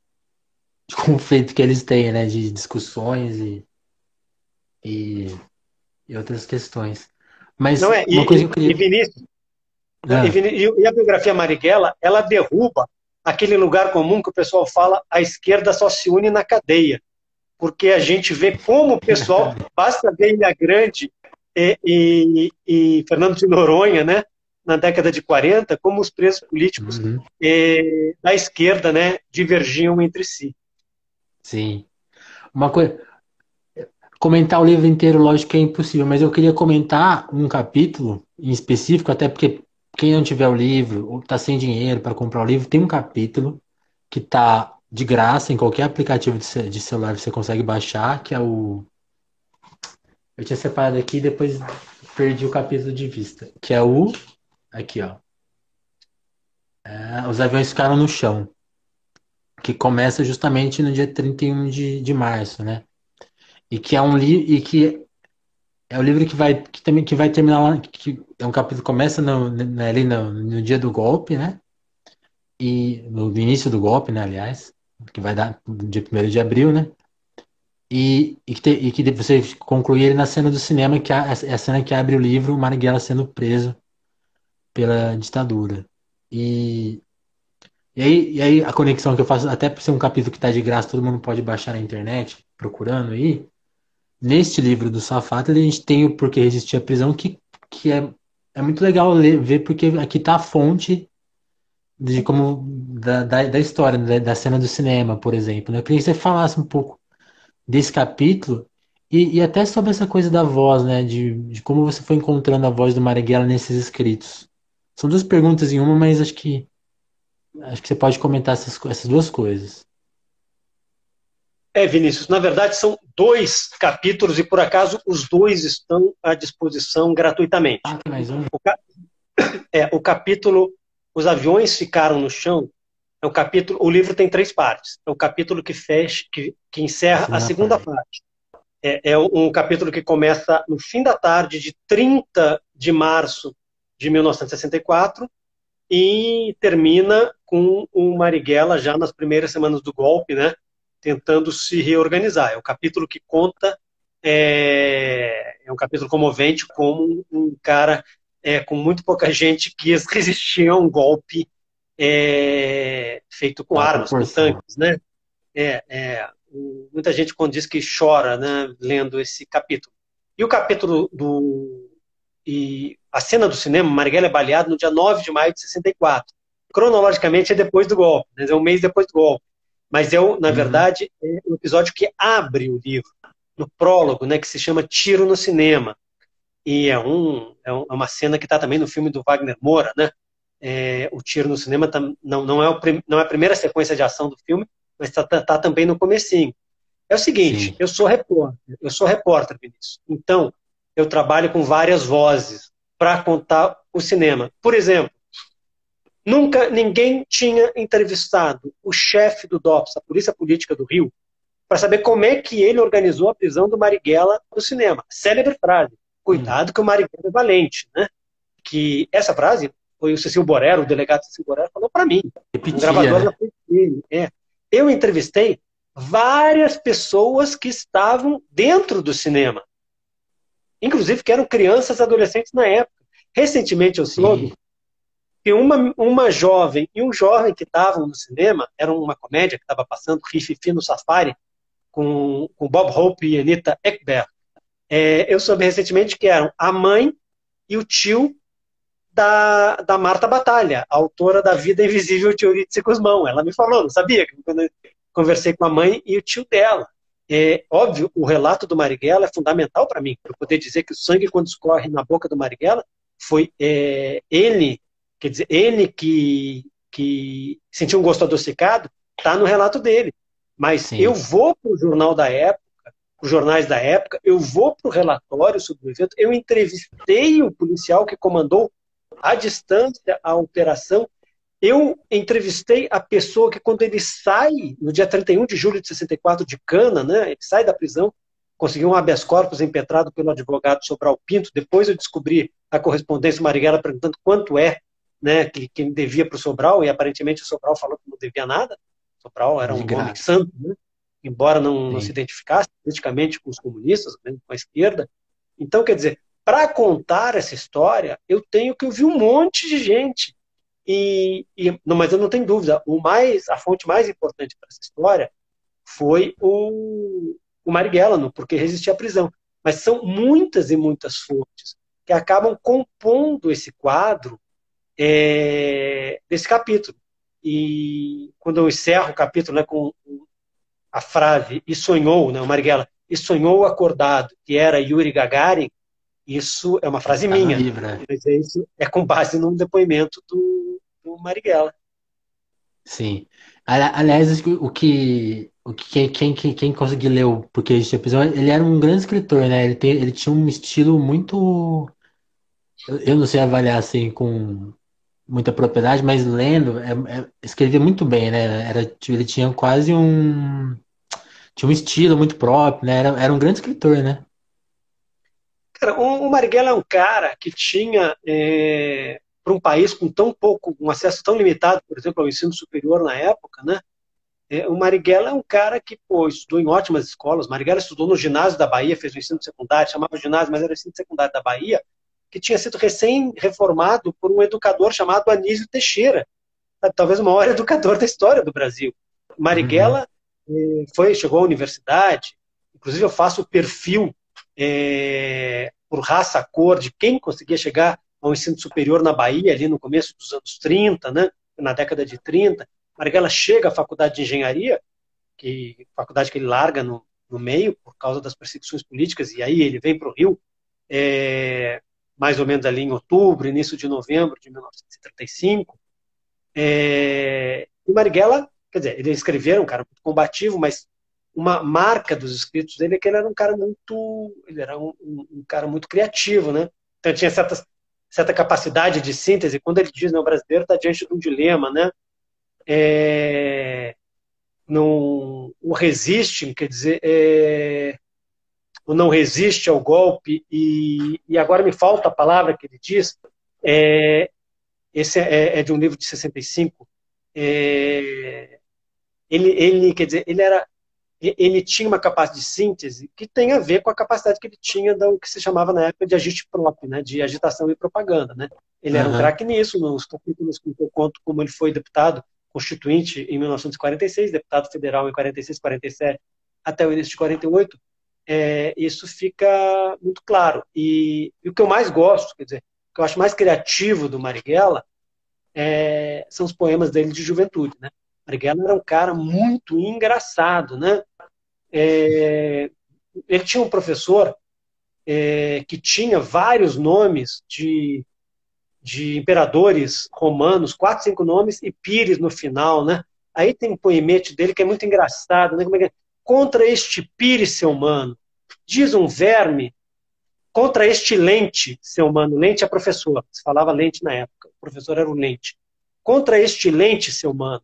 de, conflito que eles têm, né? De discussões e, e, e outras questões. Mas Não é, uma e, coisa queria. E Vinícius, Ah, e, a biografia Marighella, ela derruba aquele lugar comum que o pessoal fala, a esquerda só se une na cadeia. Porque a gente vê como o pessoal, *laughs* basta ver Ilha Grande e, e- e Fernando de Noronha, né, na década de 40, como os presos políticos uhum, eh, da esquerda né, divergiam entre si. Sim. Uma coisa. Comentar o livro inteiro, lógico que é impossível, mas eu queria comentar um capítulo em específico, até porque quem não tiver o livro ou está sem dinheiro para comprar o livro, tem um capítulo que está de graça em qualquer aplicativo de, ce- de celular você consegue baixar, que é o. Eu tinha separado aqui e depois perdi o capítulo de vista, que é o. Aqui, ó. É, os aviões ficaram no chão, que começa justamente no dia 31 de, de março, né? E que é um livro e que é o livro que vai que também que vai terminar lá, que é um capítulo que começa no, no- ali no, no dia do golpe, né? E no início do golpe, né, aliás, que vai dar dia 1 de abril, né? E, e, que, te- e que você conclui ele na cena do cinema, que é a, cena que abre o livro, Marighella sendo preso pela ditadura. E, e aí, e aí a conexão que eu faço, até por ser um capítulo que está de graça, todo mundo pode baixar na internet, procurando aí. Neste livro do Safato, a gente tem o Porquê Resistir à Prisão, que, que é, é muito legal ler, ver, porque aqui está a fonte de como da, da, da história, da, da cena do cinema, por exemplo. né? Eu queria que você falasse um pouco desse capítulo e, e até sobre essa coisa da voz, né? De, de como você foi encontrando a voz do Marighella nesses escritos. São duas perguntas em uma, mas acho que acho que você pode comentar essas, essas duas coisas. É, Vinícius, na verdade são dois capítulos e por acaso os dois estão à disposição gratuitamente. Ah, tem mais um? O, *coughs* é, o capítulo Os aviões ficaram no chão é o capítulo. O livro tem três partes. É o capítulo que fecha, que, que encerra a Segunda segunda parte. É, é um capítulo que começa no fim da tarde de 30 de março de 1964 e termina com o Marighella já nas primeiras semanas do golpe, né? Tentando se reorganizar. É o capítulo que conta, é, é um capítulo comovente, como um cara é, com muito pouca gente quis *laughs* resistir a um golpe é, feito com armas, com tanques, né? É, é, muita gente quando diz que chora, né, lendo esse capítulo. E o capítulo do e a cena do cinema, Marighella é baleado no dia 9 de maio de 64. Cronologicamente é depois do golpe, né, é um mês depois do golpe. Mas é, o- na Uhum. verdade, é o episódio que abre o livro, no prólogo, né, que se chama Tiro no Cinema. E é, um, é um- é uma cena que está também no filme do Wagner Moura, né? É, o tiro no cinema tam- não, não, é o não é a primeira sequência de ação do filme, mas está tá, tá também no comecinho. É o seguinte, Sim. eu sou repórter, eu sou repórter, Vinícius. Então, eu trabalho com várias vozes para contar o cinema. Por exemplo, nunca ninguém tinha entrevistado o chefe do DOPS, a Polícia Política do Rio, para saber como é que ele organizou a prisão do Marighella no cinema. Célebre frase. Cuidado que o Marighella é valente, né? Que essa frase foi o Cecil Borero, o delegado Cecil Borero, falou para mim. Repetia, gravador né? na frente dele. É. Eu entrevistei várias pessoas que estavam dentro do cinema. Inclusive que eram crianças e adolescentes na época. Recentemente eu soube que uma, uma jovem e um jovem que estavam no cinema, era uma comédia que estava passando, Fifi no Safari, com, com Bob Hope e Anita Ekberg. É, eu soube recentemente que eram a mãe e o tio da, da Marta Batalha, autora da Vida Invisível de Eurídice Guzmão. Ela me falou, não sabia, quando eu conversei com a mãe e o tio dela. É, óbvio, o relato do Marighella é fundamental para mim, para poder dizer que o sangue, quando escorre na boca do Marighella, foi é, ele, quer dizer, ele que, que sentiu um gosto adocicado, está no relato dele. Mas Sim. eu vou para o jornal da época, os jornais da época, eu vou para o relatório sobre o evento, eu entrevistei o policial que comandou à distância a operação, eu entrevistei a pessoa que, quando ele sai, no dia 31 de julho de 64, de Cana, né, ele sai da prisão, conseguiu um habeas corpus impetrado pelo advogado Sobral Pinto. Depois eu descobri a correspondência Marighella perguntando quanto é né, que, que ele devia para o Sobral, e aparentemente o Sobral falou que não devia nada. O Sobral era um homem santo, né? embora não, não, se identificasse politicamente com os comunistas, com a esquerda. Então, quer dizer, para contar essa história, eu tenho que ouvir um monte de gente. E, e não, mas eu não tenho dúvida, o mais, a fonte mais importante para essa história foi o, o Marighella, porque resistia à prisão. Mas são muitas e muitas fontes que acabam compondo esse quadro é, desse capítulo. E quando eu encerro o capítulo né, com a frase e sonhou, né, o Marighella, e sonhou acordado, que era Yuri Gagarin, isso é uma frase tá minha, né? mas é isso é com base num depoimento do, do Marighella. Sim. Aliás, o que, o que quem, quem, quem conseguiu ler o Porque este episódio, ele era um grande escritor, né? Ele, tem, ele tinha um estilo muito. Eu não sei avaliar assim com muita propriedade, mas lendo, é, é, escrevia muito bem, né? Era, ele tinha quase um. Tinha um estilo muito próprio, né? Era, era um grande escritor, né? Cara, o Marighella é um cara que tinha, é, para um país com tão pouco, um acesso tão limitado, por exemplo, ao ensino superior na época, né? É, o Marighella é um cara que pô, estudou em ótimas escolas. Marighella estudou no ginásio da Bahia, fez o ensino secundário, chamava ginásio, mas era o ensino secundário da Bahia que tinha sido recém-reformado por um educador chamado Anísio Teixeira, talvez o maior *laughs* educador da história do Brasil. Marighella uhum. foi, chegou à universidade, inclusive eu faço o perfil é, por raça, cor, de quem conseguia chegar ao ensino superior na Bahia, ali no começo dos anos 30, né, na década de 30. Marighella chega à faculdade de engenharia, que faculdade que ele larga no, no meio por causa das perseguições políticas, e aí ele vem para o Rio. É, mais ou menos ali em outubro, início de novembro de 1935. É, e Marighella, quer dizer, ele escreveram um cara muito combativo, mas uma marca dos escritos dele é que ele era um cara muito, ele era um, um, um cara muito criativo, né? Então tinha certas, certa capacidade de síntese. Quando ele diz, né, o brasileiro está diante de um dilema, né? É, não, o resiste, quer dizer, é, o não resiste ao golpe, e, e agora me falta a palavra que ele diz, é, esse é, é de um livro de 65, é, ele, ele, quer dizer, ele era ele tinha uma capacidade de síntese que tem a ver com a capacidade que ele tinha do que se chamava na época de agite próprio, né, de agitação e propaganda. Né? Ele uhum. era um craque nisso, nos capítulos que eu conto como ele foi deputado constituinte em 1946, deputado federal em 46, 47, até o início de 48, é, isso fica muito claro. E, e, o que eu mais gosto, quer dizer, o que eu acho mais criativo do Marighella é, são os poemas dele de juventude, né? Marighella era um cara muito engraçado, né? É, ele tinha um professor é, que tinha vários nomes de, de imperadores romanos, quatro, cinco nomes, e pires no final, né? Aí tem um poemete dele que é muito engraçado, né? Como é que é? contra este pire, seu mano, diz um verme, contra este lente, seu mano, lente é professor, se falava lente na época, o professor era o lente, contra este lente, seu mano,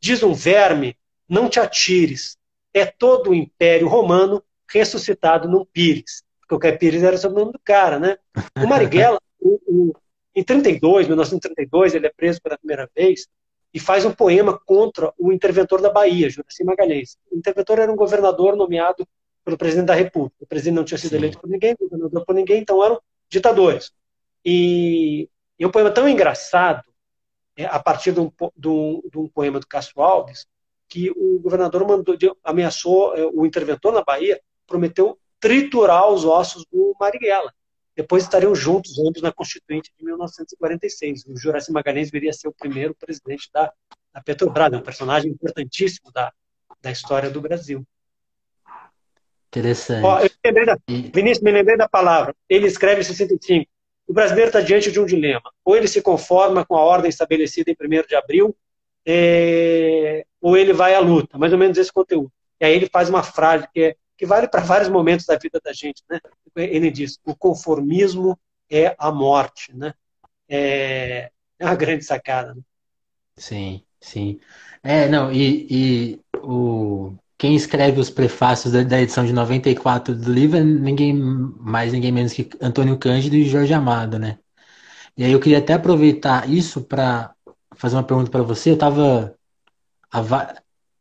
diz um verme, não te atires, é todo o império romano ressuscitado num pires, porque o Pires era o sobrenome do cara, né? O Marighella, *laughs* o, o, em 32, 1932, ele é preso pela primeira vez, e faz um poema contra o interventor da Bahia, Juraci Magalhães. O interventor era um governador nomeado pelo presidente da República. O presidente não tinha sido Sim. eleito por ninguém, governador por ninguém, então eram ditadores. E, e um poema tão engraçado, é, a partir de um, de, um, de um, poema do Castro Alves, que o governador mandou, ameaçou, é, o interventor na Bahia prometeu triturar os ossos do Marighella. Depois estariam juntos, ambos, na Constituinte de 1946. O Juraci Magalhães viria a ser o primeiro presidente da, da Petrobras, um personagem importantíssimo da, da história do Brasil. Interessante. Ó, me da, Vinícius, me lembrei da palavra. Ele escreve em 65. O brasileiro está diante de um dilema. Ou ele se conforma com a ordem estabelecida em 1 de abril, é, ou ele vai à luta. Mais ou menos esse conteúdo. E aí ele faz uma frase que é que vale para vários momentos da vida da gente. Né? Ele diz: o conformismo é a morte. Né? É, é uma grande sacada. Né? Sim, sim. É, não, e, e o, quem escreve os prefácios da, da, edição de 94 do livro é ninguém mais, ninguém menos que Antônio Cândido e Jorge Amado, né? E aí eu queria até aproveitar isso para fazer uma pergunta para você. Eu estava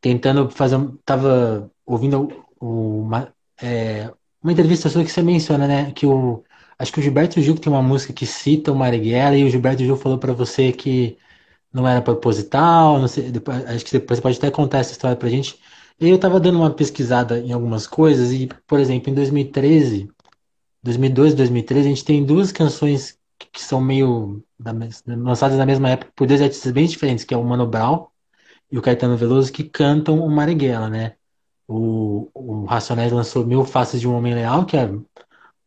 tentando fazer, estava ouvindo uma, é, uma entrevista sua que você menciona, né? Que o acho que o Gilberto Gil tem uma música que cita o Marighella e o Gilberto Gil falou para você que não era proposital, sei, depois, acho que você pode até contar essa história pra gente. Eu estava dando uma pesquisada em algumas coisas e, por exemplo, em 2013, 2012, 2013, a gente tem duas canções que são meio lançadas na mesma época por dois artistas bem diferentes, que é o Mano Brown e o Caetano Veloso, que cantam o Marighella, né? O, o Racionais lançou Mil Faces de um Homem Leal, que é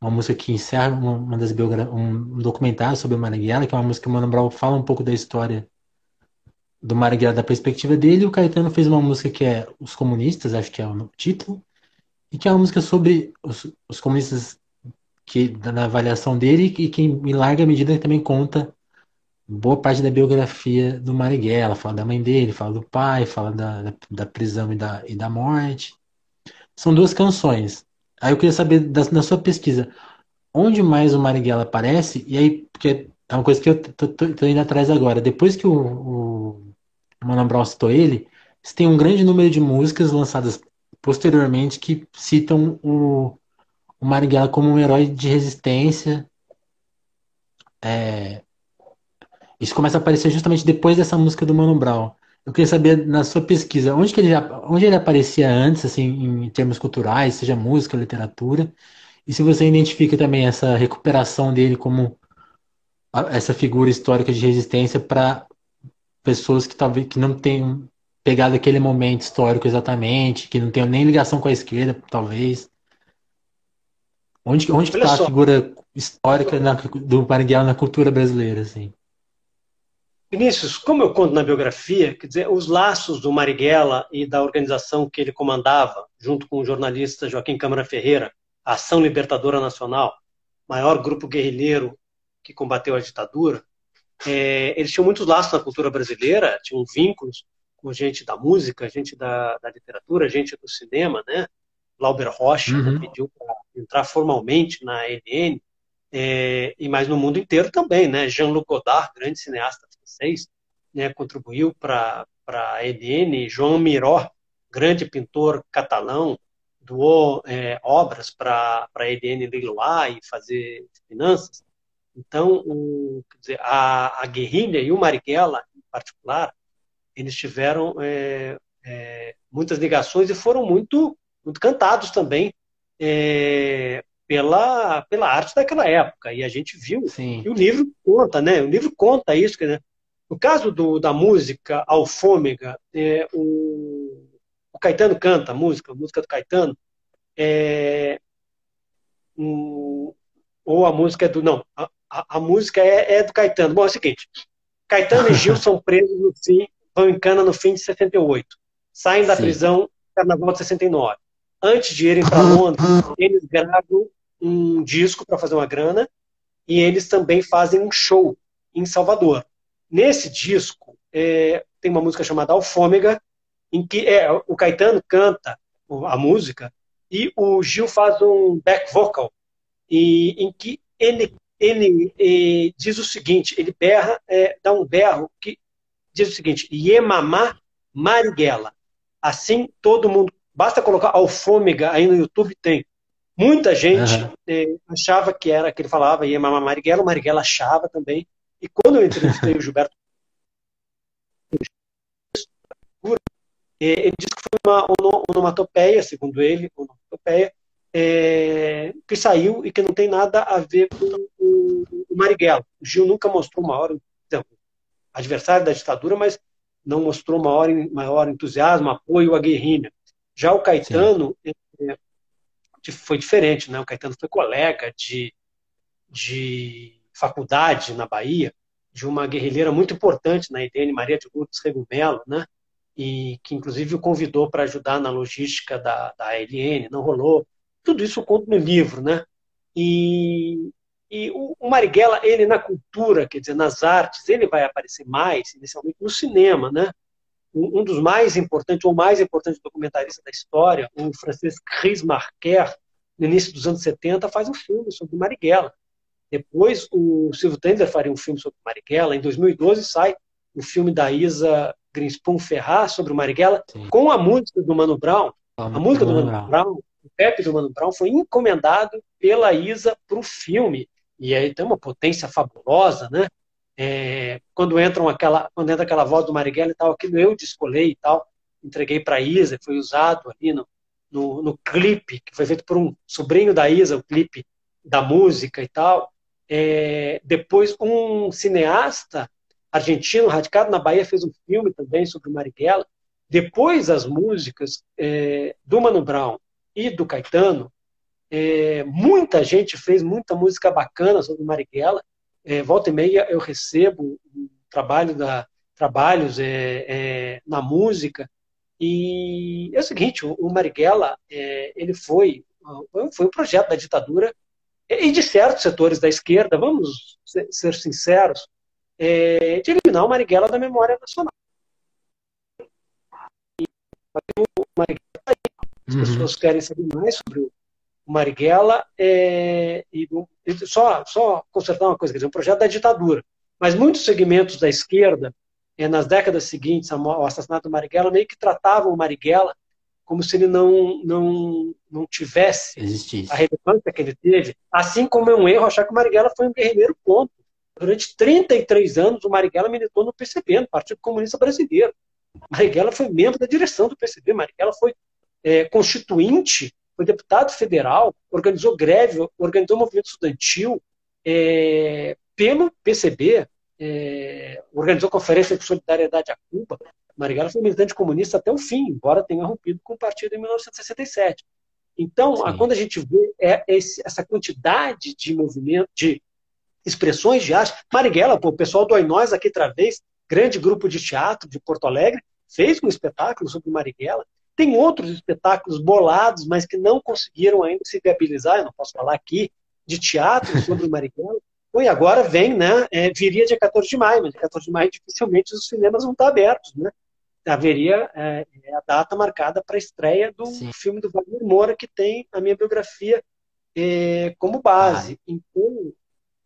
uma música que encerra uma, uma das biogra um documentário sobre o Marighella, que é uma música que o Mano Brown fala um pouco da história do Marighella da perspectiva dele, o Caetano fez uma música que é Os Comunistas, acho que é o título, e que é uma música sobre os, os comunistas que na avaliação dele e que em larga medida também conta boa parte da biografia do Marighella, fala da mãe dele, fala do pai, fala da, da, da prisão e da, e da morte. São duas canções. Aí eu queria saber da, da sua pesquisa, onde mais o Marighella aparece? E aí, porque é uma coisa que eu tô, tô, tô indo atrás agora. Depois que o, o Mano Brown citou ele, você tem um grande número de músicas lançadas posteriormente que citam o, o Marighella como um herói de resistência. É, isso começa a aparecer justamente depois dessa música do Mano Brown. Eu queria saber, na sua pesquisa, onde, que ele, onde ele aparecia antes, assim, em termos culturais, seja música, literatura, e se você identifica também essa recuperação dele como essa figura histórica de resistência para pessoas que talvez que não tenham pegado aquele momento histórico exatamente, que não tenham nem ligação com a esquerda, talvez. Onde, onde está a figura histórica na, do Marighella na cultura brasileira, assim? Vinícius, como eu conto na biografia, quer dizer, os laços do Marighella e da organização que ele comandava, junto com o jornalista Joaquim Câmara Ferreira, a Ação Libertadora Nacional, maior grupo guerrilheiro que combateu a ditadura, é, eles tinham muitos laços na cultura brasileira, tinham vínculos com gente da música, gente da, da literatura, gente do cinema, né? Lauber Rocha uhum. pediu para entrar formalmente na ENN, é, e mais no mundo inteiro também, né? Jean-Luc Godard, grande cineasta 1966, né, contribuiu para a EDN. João Miró, grande pintor catalão, doou é, obras para a EDN leiloar e fazer finanças. Então, o, dizer, a, a guerrilha e o Marighella, em particular, eles tiveram é, é, muitas ligações e foram muito, muito cantados também é, pela, pela arte daquela época. E a gente viu, Sim. e o livro conta, né? O livro conta isso, né? No caso do, da música Alfômega, é, o, o, Caetano canta a música, a música do Caetano, é, um, ou a música é do. Não, a, a, a música é, é, do Caetano. Bom, é o seguinte: Caetano e *laughs* Gil são presos no fim, vão em cana no fim de 68. Saem da Sim. prisão carnaval de 69. Antes de irem para Londres, *laughs* eles gravam um disco para fazer uma grana e eles também fazem um show em Salvador. Nesse disco, é, tem uma música chamada Alfômega, em que é, o Caetano canta a música e o Gil faz um back vocal, e, em que ele, ele, diz o seguinte, ele berra, é, dá um berro que diz o seguinte, Iemamá Marighella. Assim, todo mundo, basta colocar Alfômega aí no YouTube, tem. Muita gente uhum. achava que era que ele falava Iemamá Marighella, o Marighella achava também, e quando eu entrevistei o Gilberto, *laughs* ele disse que foi uma onomatopeia, segundo ele, onomatopeia, é, que saiu e que não tem nada a ver com o, o Marighella. O Gil nunca mostrou maior, adversário da ditadura, mas não mostrou maior, maior entusiasmo, apoio à guerrilha. Já o Caetano é, foi diferente, né? O Caetano foi colega de, de faculdade na Bahia de uma guerrilheira muito importante na IDN, Maria de Lourdes Regumelo, né? E que inclusive o convidou para ajudar na logística da, da ALN, não rolou. Tudo isso eu conto no livro, né? E, e o, o Marighella, ele na cultura, quer dizer, nas artes, ele vai aparecer mais, inicialmente, no cinema, né? Um, um dos mais importantes, ou mais importante documentarista da história, o francês Chris Marquer, no início dos anos 70, faz um filme sobre Marighella Depois, o Silvio Tender faria um filme sobre Marighella. Em 2012, sai o filme da Isa Greenspoon Ferraz sobre o Marighella, Sim. com a música do Mano Brown. A, a música do Mano Brown. Brown, o Pepe do Mano Brown, foi encomendado pela Isa para o filme. E aí tem uma potência fabulosa, né? É, quando, entram aquela, quando entra aquela voz do Marighella e tal, aquilo eu descolei e tal, entreguei para a Isa, foi usado ali no, no, no, clipe, que foi feito por um sobrinho da Isa, o clipe da música e tal. É, depois, um cineasta argentino, radicado na Bahia, fez um filme também sobre o Marighella. Depois, as músicas é, do Mano Brown e do Caetano, é, muita gente fez muita música bacana sobre Marighella. É, volta e meia eu recebo um trabalho da, trabalhos é, é, na música. E é o seguinte, o, o Marighella, é, ele foi, foi um projeto da ditadura e de certos setores da esquerda, vamos ser sinceros, é, de eliminar o Marighella da memória nacional. E o Marighella, as uhum. pessoas querem saber mais sobre o Marighella é, e, só, só consertar uma coisa, quer dizer, um projeto da ditadura. Mas muitos segmentos da esquerda, é, nas décadas seguintes ao assassinato do Marighella, meio que tratavam o Marighella como se ele não, não, não tivesse Existisse. a relevância que ele teve, assim como é um erro achar que o Marighella foi um guerrilheiro ponto. Durante 33 anos, o Marighella militou no PCB, no Partido Comunista Brasileiro. Marighella foi membro da direção do PCB, Marighella foi é, constituinte, foi deputado federal, organizou greve, organizou movimento estudantil é, pelo PCB, é, organizou conferência de solidariedade a Cuba. Marighella foi militante comunista até o fim, embora tenha rompido com o partido em 1967. Então, a, quando a gente vê é, essa quantidade de movimento, de expressões de arte. Marighella, pô, o pessoal do Oinós aqui outra vez, grande grupo de teatro de Porto Alegre, fez um espetáculo sobre Marighella. Tem outros espetáculos bolados, mas que não conseguiram ainda se viabilizar, eu não posso falar aqui, de teatro sobre Marighella. *laughs* Bom, e agora vem, né? É, viria dia 14 de maio, mas dia 14 de maio dificilmente os cinemas vão estar abertos, né? Haveria é, é a data marcada para a estreia do Sim. filme do Wagner Moura, que tem a minha biografia é, como base. Ah. Então,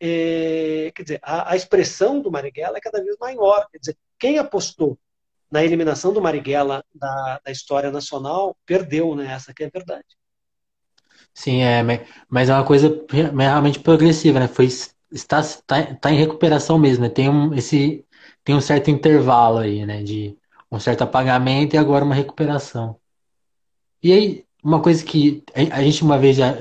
é, quer dizer, a, a, expressão do Marighella é cada vez maior. Quer dizer, quem apostou na eliminação do Marighella da, da história nacional perdeu, né? Essa que é a verdade. Sim, é, mas é uma coisa realmente progressiva, né? Foi, está, está, está em recuperação mesmo, né? Tem um, esse, tem um certo intervalo aí, né? De um certo apagamento e agora uma recuperação. E aí, uma coisa que a gente uma vez já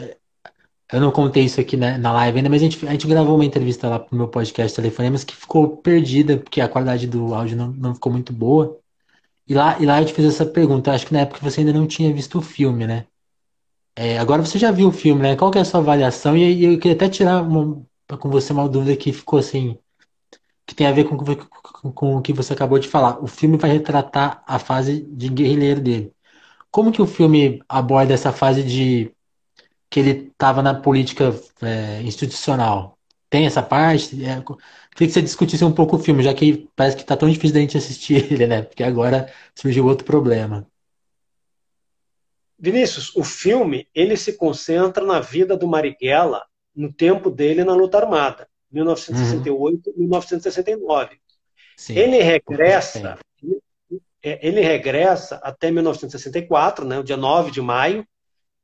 eu não contei isso aqui na, na live ainda, mas a gente, a gente gravou uma entrevista lá pro meu podcast Telefonemas que ficou perdida, porque a qualidade do áudio não, não ficou muito boa. E lá, e lá a gente fez essa pergunta. Acho que na época você ainda não tinha visto o filme, né? É, agora você já viu o filme, né? Qual que é a sua avaliação? E, e eu queria até tirar uma, com você uma dúvida que ficou assim, que tem a ver com, com, com o que você acabou de falar. O filme vai retratar a fase de guerrilheiro dele. Como que o filme aborda essa fase de que ele estava na política é, institucional. Tem essa parte? É, queria que você discutisse um pouco o filme, já que parece que está tão difícil da gente assistir *laughs* ele, né? Porque agora surgiu outro problema. Vinícius, o filme ele se concentra na vida do Marighella no tempo dele na luta armada, 1968 uhum. 1969. Sim, ele regressa, é, ele regressa até 1964, né, o dia 9 de maio,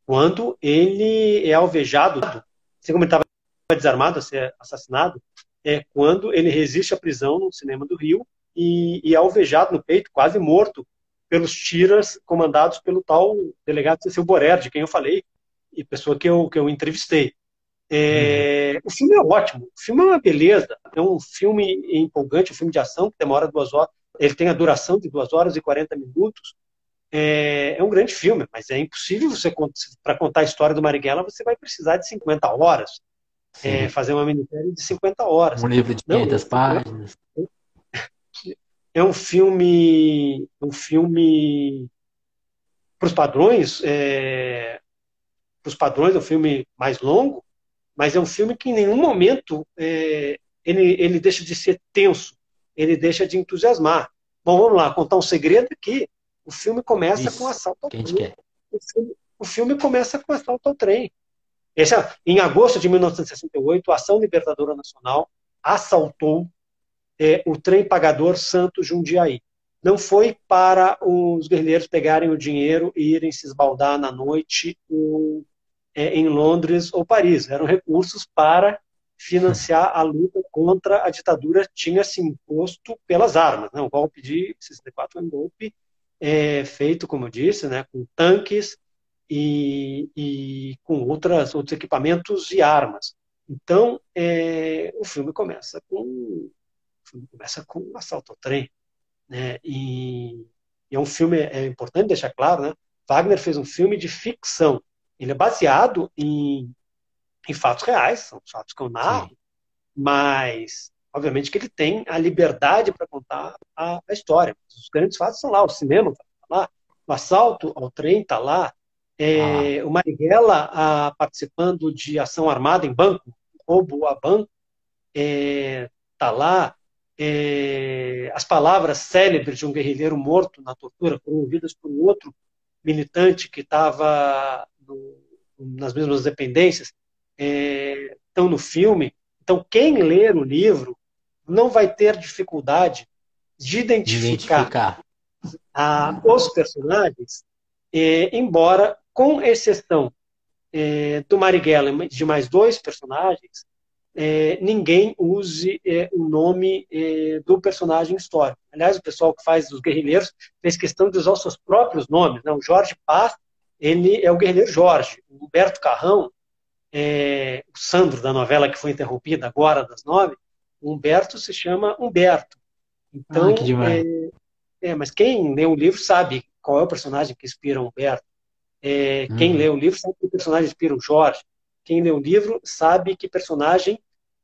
quando ele é alvejado, assim como ele estava desarmado a ser assassinado, é quando ele resiste à prisão no cinema do Rio e, e é alvejado no peito, quase morto, pelos tiras comandados pelo tal delegado Cecil Borer, de quem eu falei, e pessoa que eu, que eu entrevistei. É, uhum. O filme é ótimo, o filme é uma beleza, é um filme empolgante, um filme de ação que demora duas horas, ele tem a duração de duas horas e 40 minutos, é, é um grande filme, mas é impossível você, para contar a história do Marighella, você vai precisar de 50 horas. É, fazer uma minissérie de 50 horas. Um livro de 500 Não, páginas. É um filme, um filme para os padrões, é, para os padrões é um filme mais longo, mas é um filme que em nenhum momento é, ele, ele deixa de ser tenso, ele deixa de entusiasmar. Bom, vamos lá, contar um segredo aqui. O filme começa Isso, com assalto ao trem. O filme, o filme, começa com assalto ao trem. Esse, é, em agosto de 1968, a Ação Libertadora Nacional assaltou é, o trem pagador Santo Jundiaí. Não foi para os guerrilheiros pegarem o dinheiro e irem se esbaldar na noite é, em Londres ou Paris. Eram recursos para financiar a luta contra a ditadura tinha se imposto pelas armas. Né? O golpe de 64 foi um golpe é, feito, como eu disse, né, com tanques e, e com outras, outros equipamentos e armas. Então, é, o filme começa com o filme começa com um assalto ao trem, né? E, e é um filme é importante deixar claro, né? Wagner fez um filme de ficção. Ele é baseado em, em fatos reais, são fatos que eu narro, Sim. mas obviamente que ele tem a liberdade para contar a, a, história. Os grandes fatos estão lá, o cinema está lá, o assalto ao trem está lá, é, ah. o Marighella a, participando de ação armada em banco, roubo a banco, está é, tá lá, é, as palavras célebres de um guerrilheiro morto na tortura foram ouvidas por um outro militante que estava nas mesmas dependências, é, estão no filme. Então, quem ler o livro não vai ter dificuldade de identificar, identificar. A, os personagens, é, embora, com exceção é, do Marighella e de mais dois personagens, é, ninguém use é, o nome é, do personagem histórico. Aliás, o pessoal que faz os guerrilheiros fez questão de usar os seus próprios nomes. Né? O Jorge Paz, ele é o guerrilheiro Jorge. O Humberto Carrão, é, o Sandro da novela que foi interrompida agora das nove, o Humberto se chama Humberto. Então, ah, é, é, mas quem lê o livro sabe qual é o personagem que inspira o Humberto. É, hum. Quem lê o livro sabe que o personagem inspira o Jorge. Quem lê o livro sabe que personagem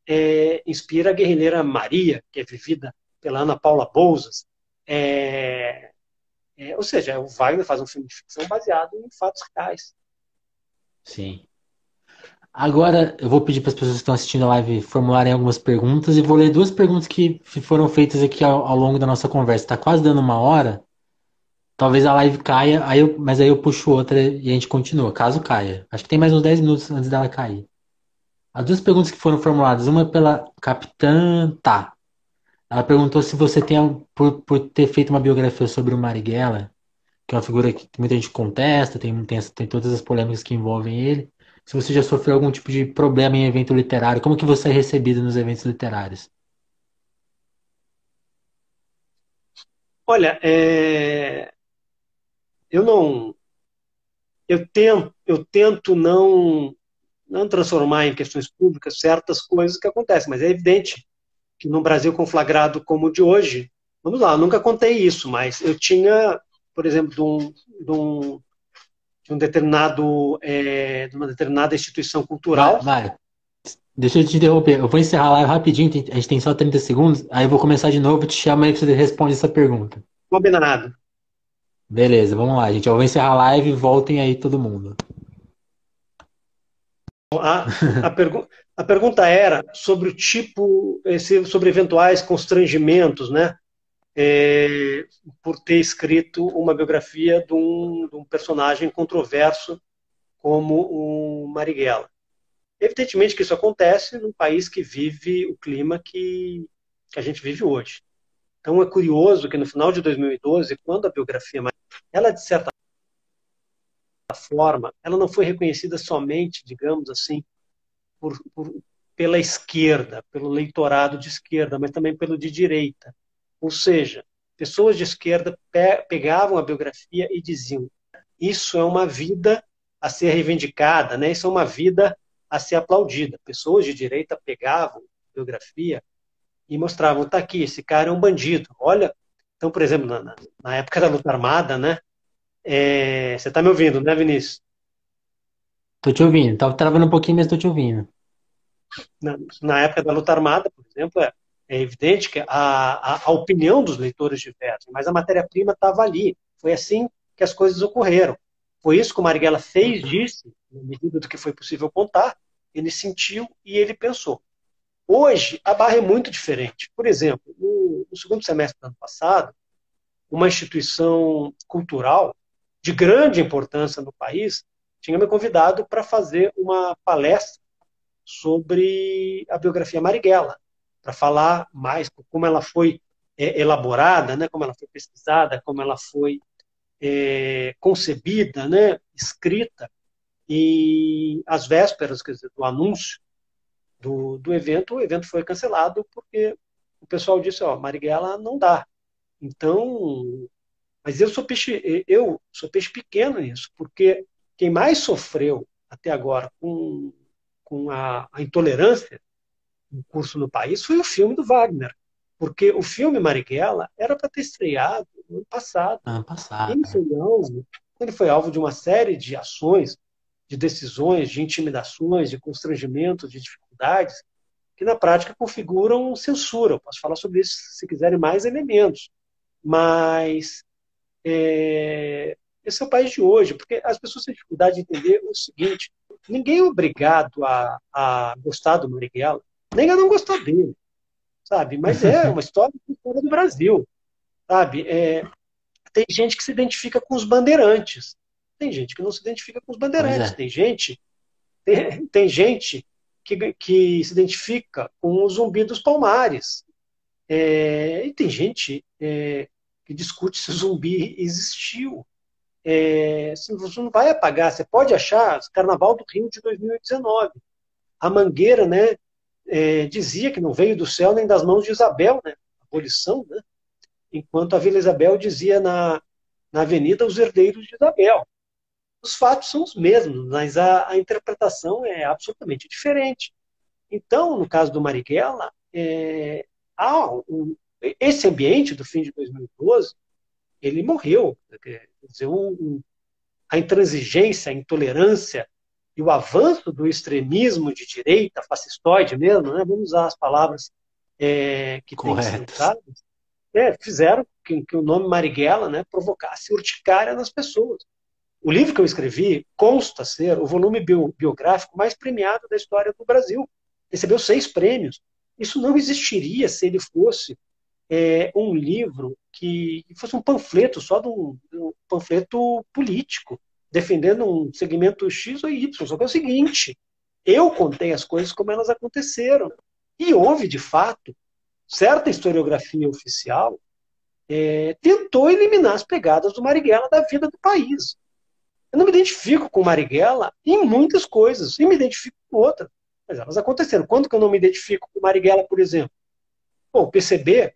é, inspira a guerrilheira Maria, que é vivida pela Ana Paula Bouzas. É, é, ou seja, o Wagner faz um filme de ficção baseado em fatos reais. Sim. Agora eu vou pedir para as pessoas que estão assistindo a live formularem algumas perguntas e vou ler duas perguntas que foram feitas aqui ao, ao longo da nossa conversa. Está quase dando uma hora. Talvez a live caia, aí eu, mas aí eu puxo outra e a gente continua, caso caia. Acho que tem mais uns 10 minutos antes dela cair. As duas perguntas que foram formuladas, uma pela Capitã Tá. Ela perguntou se você tem, por, por ter feito uma biografia sobre o Marighella, que é uma figura que muita gente contesta, tem, tem, tem todas as polêmicas que envolvem ele, se você já sofreu algum tipo de problema em evento literário, como que você é recebido nos eventos literários? Olha, é... eu não, eu tento, eu tento não não transformar em questões públicas certas coisas que acontecem, mas é evidente que num Brasil conflagrado como o de hoje, vamos lá, eu nunca contei isso, mas eu tinha, por exemplo, de um, de um de um determinado, é, de uma determinada instituição cultural. Mário, deixa eu te interromper. Eu vou encerrar a live rapidinho, a gente tem só 30 segundos, aí eu vou começar de novo, te chamo aí que você responde essa pergunta. Combinado. Beleza, vamos lá, gente. Eu vou encerrar a live e voltem aí todo mundo. A, a, pergu a pergunta era sobre o tipo, sobre eventuais constrangimentos, né? é, por ter escrito uma biografia de um, de um, personagem controverso como o Marighella. Evidentemente que isso acontece num país que vive o clima que, que a gente vive hoje. Então é curioso que no final de 2012, quando a biografia, ela de certa forma, ela não foi reconhecida somente, digamos assim, por, por, pela esquerda, pelo leitorado de esquerda, mas também pelo de direita. Ou seja, pessoas de esquerda pe pegavam a biografia e diziam: isso é uma vida a ser reivindicada, né? isso é uma vida a ser aplaudida. Pessoas de direita pegavam a biografia e mostravam: está aqui, esse cara é um bandido. Olha, então, por exemplo, na, na época da luta armada, né? É, você está me ouvindo, né, Vinícius? Estou te ouvindo. Estava travando um pouquinho, mas estou te ouvindo. Na, na, época da luta armada, por exemplo, é, é evidente que a, a, a opinião dos leitores divergem, mas a matéria-prima estava ali. Foi assim que as coisas ocorreram. Foi isso que o Marighella fez, disse, na medida do que foi possível contar, ele sentiu e ele pensou. Hoje, a barra é muito diferente. Por exemplo, no, no segundo semestre do ano passado, uma instituição cultural de grande importância no país tinha me convidado para fazer uma palestra sobre a biografia Marighella, para falar mais como ela foi é, elaborada, né, como ela foi pesquisada, como ela foi é, concebida, né, escrita, e às vésperas dizer, do anúncio do, do evento, o evento foi cancelado porque o pessoal disse, ó, Marighella não dá. Então, mas eu sou peixe, eu sou peixe pequeno nisso, porque quem mais sofreu até agora com, com a, a intolerância no curso no país foi o filme do Wagner. Porque o filme Marighella era para ter estreado no ano passado. Ano passado. Ele foi, alvo, ele foi alvo de uma série de ações, de decisões, de intimidações, de constrangimentos, de dificuldades, que na prática configuram censura. Eu posso falar sobre isso se quiserem mais elementos. Mas é, esse é o país de hoje, porque as pessoas têm dificuldade de entender o seguinte: ninguém é obrigado a, a gostar do Marighella, nem a não gostar dele sabe? Mas é *laughs* uma história, história do Brasil, sabe? É, tem gente que se identifica com os bandeirantes, tem gente que não se identifica com os bandeirantes, é. tem gente tem, tem gente que, que se identifica com o zumbi dos palmares, é, e tem gente é, que discute se o zumbi existiu. É, você não vai apagar, você pode achar Carnaval do Rio de 2019. A Mangueira, né, é, dizia que não veio do céu nem das mãos de Isabel, né? Abolição, né? Enquanto a Vila Isabel dizia na, na Avenida os herdeiros de Isabel. Os fatos são os mesmos, mas a, a interpretação é absolutamente diferente. Então, no caso do Marighella, é, esse ambiente do fim de 2012, ele morreu. Quer dizer, a intransigência, a intolerância e o avanço do extremismo de direita, fascistoide mesmo, né? vamos usar as palavras é, que têm sido usadas, é, fizeram que, que, o nome Marighella né, provocasse urticária nas pessoas. O livro que eu escrevi consta ser o volume bio, biográfico mais premiado da história do Brasil. Recebeu seis prêmios. Isso não existiria se ele fosse é, um livro que fosse um panfleto, só de um, um panfleto político defendendo um segmento X ou Y. Só que é o seguinte: eu contei as coisas como elas aconteceram. E houve, de fato, certa historiografia oficial é, tentou eliminar as pegadas do Marighella da vida do país. Eu não me identifico com Marighella em muitas coisas, e me identifico com outras. Mas elas aconteceram. Quando que eu não me identifico com Marighella, por exemplo? Bom, o PCB,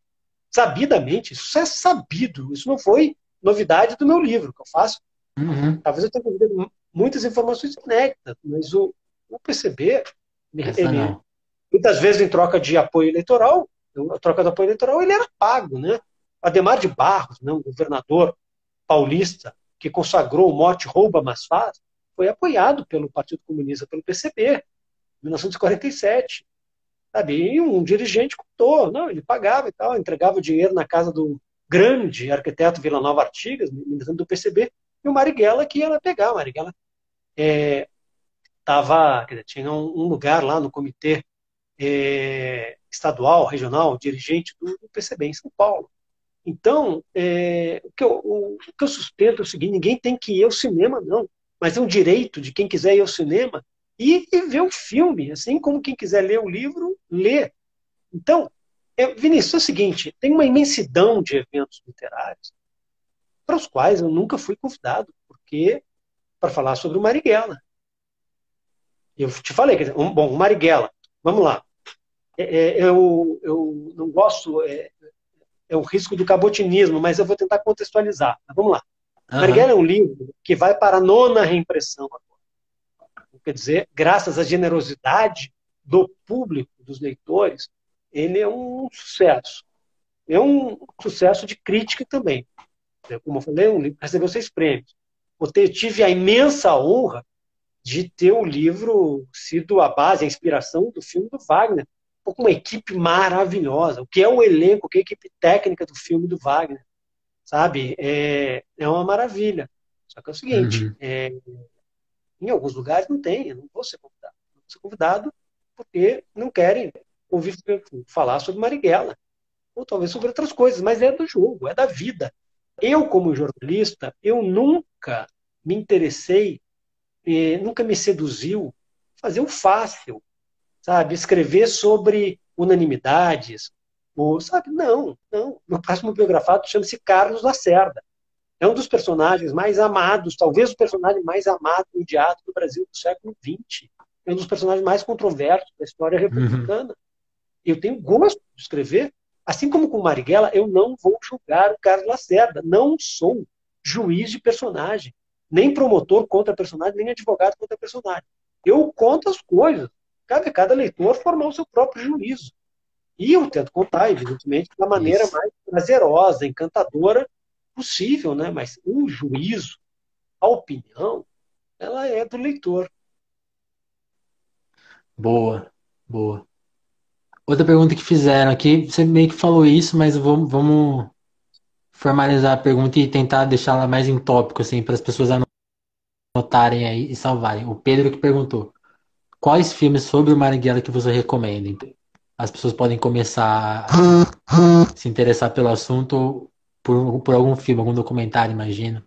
sabidamente, isso é sabido, isso não foi novidade do meu livro, que eu faço Uhum. Talvez eu tenha perdido muitas informações inéditas, mas o, o PCB, ele, muitas vezes em troca de apoio eleitoral, a troca de apoio eleitoral, ele era pago. Né? Ademar de Barros, né, um governador paulista que consagrou o mote rouba, mas faz, foi apoiado pelo Partido Comunista, pelo PCB, em 1947. Sabe? E um dirigente contou, não, ele pagava e tal, entregava o dinheiro na casa do grande arquiteto Vila Nova Artigas, militante do PCB, e o Marighella que ia pegar. O Marighella é, tava, dizer, tinha um, lugar lá no comitê é, estadual, regional, dirigente do, do, PCB em São Paulo. Então, é, o, que eu, o, o, que eu, sustento é o seguinte: ninguém tem que ir ao cinema, não. Mas é um direito de quem quiser ir ao cinema e, e ver o filme, assim como quem quiser ler o livro, lê. Então, é, Vinícius, é o seguinte: tem uma imensidão de eventos literários para os quais eu nunca fui convidado, porque para falar sobre o Marighella. Eu te falei, quer dizer, um, bom, o Marighella, vamos lá. É, é, eu, eu não gosto, é, é o risco do cabotinismo, mas eu vou tentar contextualizar. Vamos lá. Uhum. Marighella é um livro que vai para a nona reimpressão agora. Quer dizer, graças à generosidade do público, dos leitores, ele é um sucesso. É um sucesso de crítica também. Como eu falei, um livro recebeu seis prêmios. Eu tive a imensa honra de ter o livro sido a base, a inspiração do filme do Wagner. Com uma equipe maravilhosa. O que é o elenco, o que é a equipe técnica do filme do Wagner. Sabe? É, é uma maravilha. Só que é o seguinte: uhum. é, em alguns lugares não tem, eu não vou ser convidado. Não vou ser convidado porque não querem ouvir falar sobre Marighella. Ou talvez sobre outras coisas, mas é do jogo, é da vida. Eu, como jornalista, eu nunca me interessei eh, nunca me seduziu fazer o fácil, sabe? Escrever sobre unanimidades, ou, sabe? Não, não. Meu próximo biografado chama-se Carlos Lacerda. É um dos personagens mais amados, talvez o personagem mais amado e odiado do Brasil do século XX. É um dos personagens mais controversos da história republicana. Uhum. Eu tenho gosto de escrever. Assim como com Marighella, eu não vou julgar o Carlos Lacerda. Não sou juiz de personagem. Nem promotor contra personagem, nem advogado contra personagem. Eu conto as coisas. Cabe a cada leitor formar o seu próprio juízo. E eu tento contar, evidentemente, da maneira Isso. mais prazerosa, encantadora possível, né? Mas o juízo, a opinião, ela é do leitor. Boa, boa. Outra pergunta que fizeram aqui, você meio que falou isso, mas vamos, vamos formalizar a pergunta e tentar deixá-la mais em tópico, assim, para as pessoas anotarem aí e salvarem. O Pedro que perguntou: quais filmes sobre o Marighella que você recomenda? As pessoas podem começar a se interessar pelo assunto por, por algum filme, algum documentário, imagina.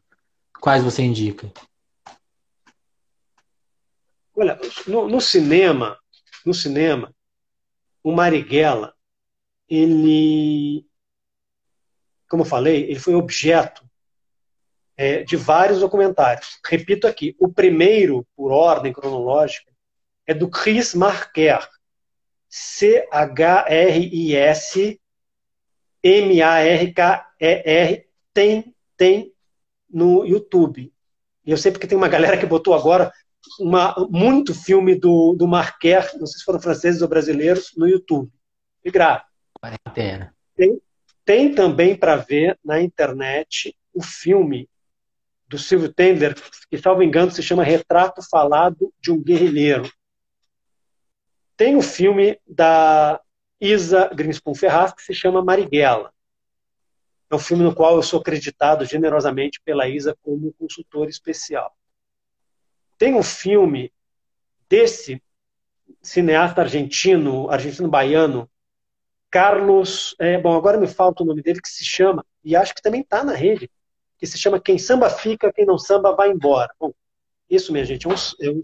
Quais você indica? Olha, no, no cinema, no cinema, o Marighella, ele, como eu falei, ele foi objeto é, de vários documentários. Repito aqui, o primeiro, por ordem cronológica, é do Chris Marker, C-H-R-I-S M-A-R-K-E-R, tem, tem no YouTube. E eu sei porque tem uma galera que botou agora uma, muito filme do, do Marquer, não sei se foram franceses ou brasileiros, no YouTube. E grave. Tem, tem também para ver na internet o filme do Silvio Tender, que, salvo engano, se chama Retrato Falado de um Guerrilheiro. Tem o filme da Isa Greenspoon Ferraz, que se chama Marighella. É um filme no qual eu sou acreditado generosamente pela Isa como consultor especial. Tem um filme desse cineasta argentino, argentino-baiano, Carlos. É, bom, agora me falta o nome dele, que se chama, e acho que também está na rede, que se chama Quem Samba Fica, Quem Não Samba Vai Embora. Bom, isso, minha gente, é um, é um,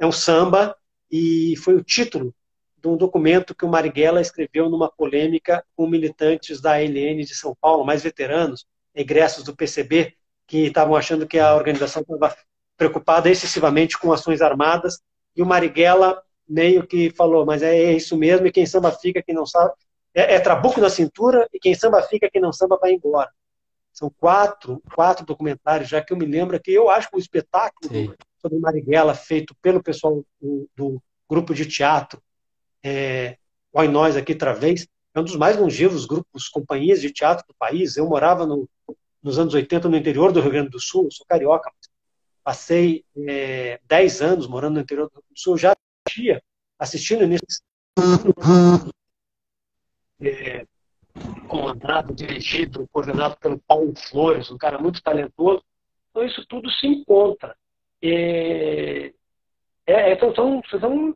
é um samba, e foi o título de um documento que o Marighella escreveu numa polêmica com militantes da ALN de São Paulo, mais veteranos, egressos do PCB, que estavam achando que a organização estava preocupada excessivamente com ações armadas, e o Marighella meio que falou, mas é isso mesmo, e quem samba fica, quem não sabe, é, é trabuco na cintura, e quem samba fica, quem não samba vai embora. São quatro, quatro documentários, já que eu me lembro que eu acho que o espetáculo Sim. Sobre Marighella, feito pelo pessoal do, do grupo de teatro, é, Nós aqui outra vez, é um dos mais longevos grupos, companhias de teatro do país. Eu morava no, nos anos 80 no interior do Rio Grande do Sul, sou carioca, Passei é, 10 anos morando no interior do Rio Grande do Sul, já assistia, assistindo início é, comandado, dirigido, coordenado pelo Paulo Flores, um cara muito talentoso. Então isso tudo se encontra. É, é, então são, são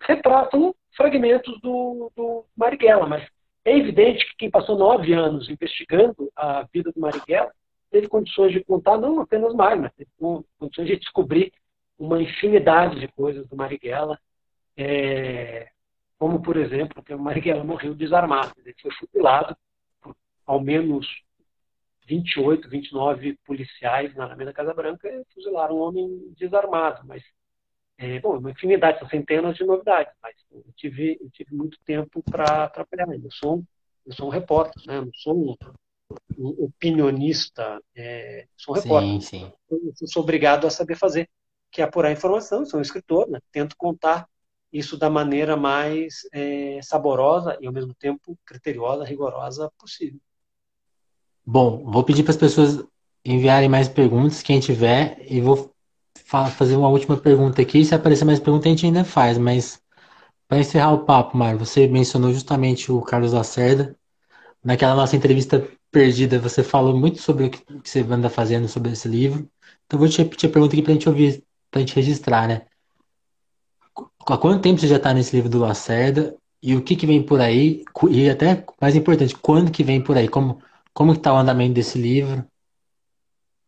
são fragmentos do, do Marighella, mas é evidente que quem passou nove anos investigando a vida do Marighella teve condições de contar não apenas mais, mas teve condições de descobrir uma infinidade de coisas do Marighella, é, como, por exemplo, que o Marighella morreu desarmado. Ele foi fusilado por ao menos 28, 29 policiais na Alameda Casa Branca fuzilaram um homem desarmado. Mas, é, bom, uma infinidade, são centenas de novidades, mas eu tive, eu tive muito tempo para atrapalhar. Eu sou, eu sou um repórter, né? eu não sou um opinionista, é, sou um repórter. Sim, sim. Eu sou obrigado a saber fazer, que é apurar informação, sou um escritor, né? tento contar isso da maneira mais é, saborosa e ao mesmo tempo criteriosa, rigorosa possível. Bom, vou pedir para as pessoas enviarem mais perguntas, quem tiver, e vou fazer uma última pergunta aqui. Se aparecer mais perguntas, a gente ainda faz, mas para encerrar o papo, Mário, você mencionou justamente o Carlos Lacerda. Naquela nossa entrevista perdida, você falou muito sobre o que você anda fazendo sobre esse livro. Então, vou te repetir a pergunta aqui para a gente ouvir, para a gente registrar, né? Há quanto tempo você já está nesse livro do Lacerda? E o que, que vem por aí? E até, mais importante, quando que vem por aí? Como, como está o andamento desse livro?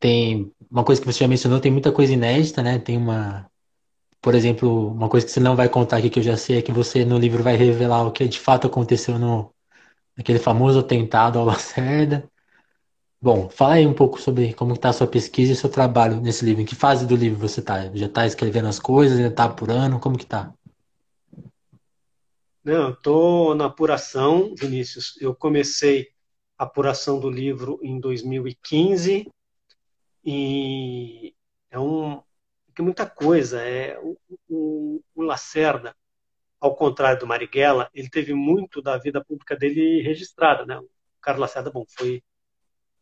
Tem uma coisa que você já mencionou, tem muita coisa inédita, né? Tem uma, por exemplo, uma coisa que você não vai contar aqui que eu já sei é que você no livro vai revelar o que de fato aconteceu no aquele famoso atentado ao Lacerda. Bom, fala aí um pouco sobre como está a sua pesquisa e seu trabalho nesse livro. Em que fase do livro você está? Já está escrevendo as coisas, já está apurando? Como que está? Não, estou na apuração, Vinícius. Eu comecei apuração do livro em 2015 e é um tem muita coisa. É o, o, o Lacerda, ao contrário do Marighella, ele teve muito da vida pública dele registrada, né? O Carlos Lacerda, bom, foi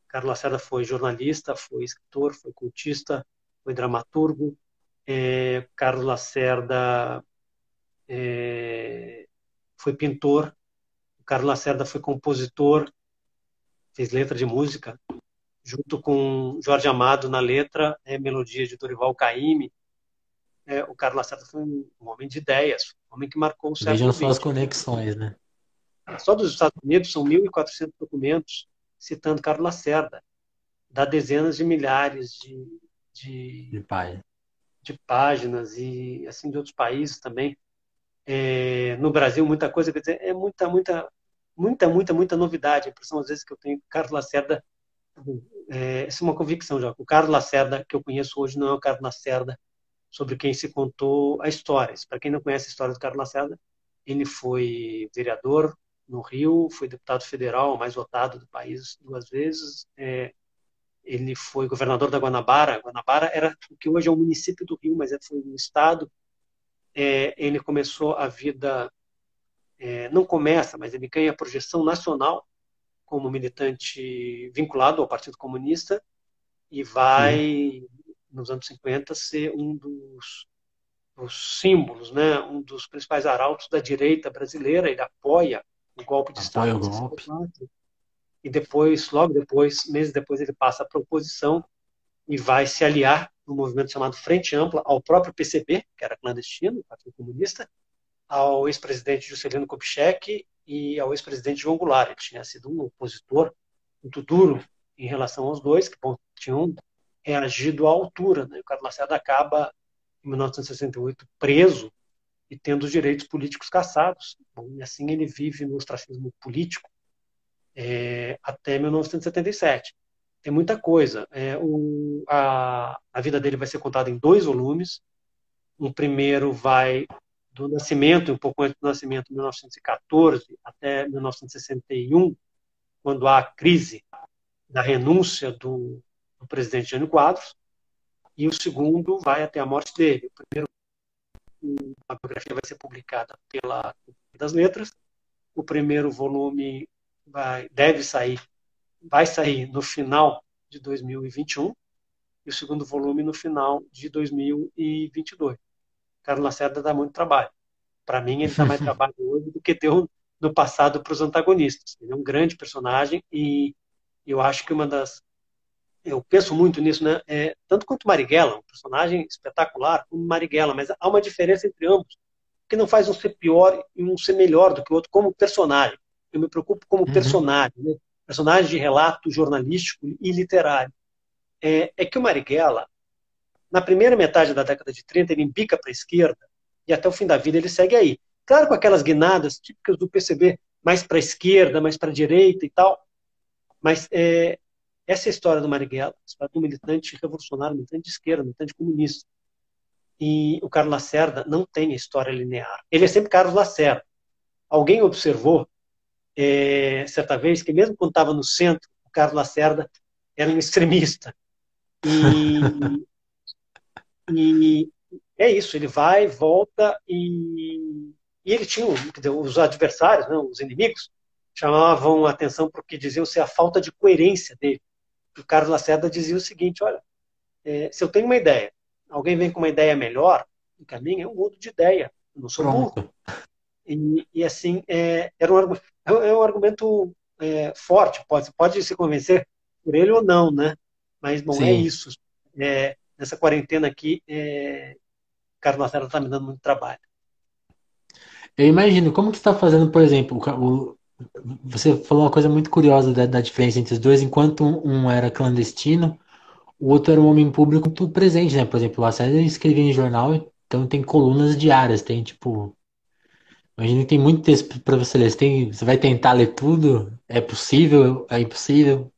Carlos Lacerda foi jornalista, foi escritor, foi cultista, foi dramaturgo. É, Carlos Lacerda é, foi pintor. Carlos Lacerda foi compositor, fez letra de música, junto com Jorge Amado na letra, é, melodia de Dorival Caymmi. É, o Carlos Lacerda foi um, homem de ideias, um homem que marcou o século Vejam só as conexões, né? Só dos Estados Unidos são 1.400 documentos citando Carlos Lacerda. Dá dezenas de milhares de, de, de, páginas. de páginas e assim de outros países também. É, no Brasil, muita coisa, quer dizer, é muita, muita, muita, muita, muita novidade. A impressão, às vezes, que eu tenho Carlos Lacerda, é, essa é uma convicção já. O Carlos Lacerda que eu conheço hoje não é o Carlos Lacerda sobre quem se contou a história. Para quem não conhece a história do Carlos Lacerda, ele foi vereador no Rio, foi deputado federal, mais votado do país duas vezes. É, ele foi governador da Guanabara. Guanabara era o que hoje é o município do Rio, mas é, foi um estado. É, ele começou a vida, é, não começa, mas ele ganha projeção nacional como militante vinculado ao Partido Comunista e vai, nos anos 50, ser um dos, dos símbolos, né, um dos principais arautos da direita brasileira. Ele apoia o golpe de Estado. O golpe. E depois, logo depois, meses depois, ele passa para a oposição e vai se aliar no movimento chamado Frente Ampla ao próprio PCB, que era clandestino, Partido Comunista, ao ex-presidente Juscelino Kubitschek e ao ex-presidente João Goulart. Ele tinha sido um opositor muito duro em relação aos dois, que bom, tinham reagido à altura. Né? O Carlos Lacerda acaba, em 1968, preso e tendo os direitos políticos cassados. Bom, e assim ele vive no ostracismo político é, até 1977. Tem muita coisa. É, o, a, a vida dele vai ser contada em dois volumes. Um primeiro vai do nascimento, um pouco antes do nascimento, 1914 até 1961, quando há a crise da renúncia do, do presidente Jânio Quadros, e o segundo vai até a morte dele. O primeiro a biografia vai ser publicada pela das Letras. O primeiro volume vai, deve sair, vai sair no final de 2021 e o segundo volume no final de 2022. Carlos Lacerda dá muito trabalho. Para mim, ele dá mais *laughs* trabalho hoje do que deu no passado para os antagonistas. Ele é um grande personagem e eu acho que uma das eu penso muito nisso, né? É, tanto quanto Marighella, um personagem espetacular, como Marighella, mas há uma diferença entre ambos, que não faz um ser pior e um ser melhor do que o outro como personagem. Eu me preocupo como uhum. personagem, né? personagem de relato jornalístico e literário. É, é, que o Marighella, na primeira metade da década de 30, ele embica para a esquerda e até o fim da vida ele segue aí. Claro, com aquelas guinadas típicas do PCB, mais para a esquerda, mais para a direita e tal, mas é, essa é a história do Marighella, a história do militante revolucionário, militante de esquerda, militante comunista. E o Carlos Lacerda não tem a história linear. Ele é sempre Carlos Lacerda. Alguém observou, é, certa vez, que mesmo quando estava no centro, o Carlos Lacerda era um extremista. E, *laughs* e é isso, ele vai, volta e, e ele tinha, dizer, os adversários, não, os inimigos, chamavam a atenção porque diziam ser a falta de coerência dele o Carlos Lacerda dizia o seguinte: olha, é, se eu tenho uma ideia, alguém vem com uma ideia melhor, o caminho é um mundo de ideia. Eu não sou burro. E, e assim, é, era um, é um argumento é, forte, pode, pode se convencer por ele ou não, né? Mas, bom, é Sim. é isso. É, nessa quarentena aqui, é, Carlos Lacerda está me dando muito trabalho. Eu imagino, como que está fazendo, por exemplo, o, você falou uma coisa muito curiosa da, da diferença entre os dois. Enquanto um, era clandestino, o outro era um homem público muito presente, né? Por exemplo, o Lacerda escrevia em jornal Então tem colunas diárias, tem tipo. Imagina que tem muito texto para você ler. Você, tem, você vai tentar ler tudo? É possível? É impossível?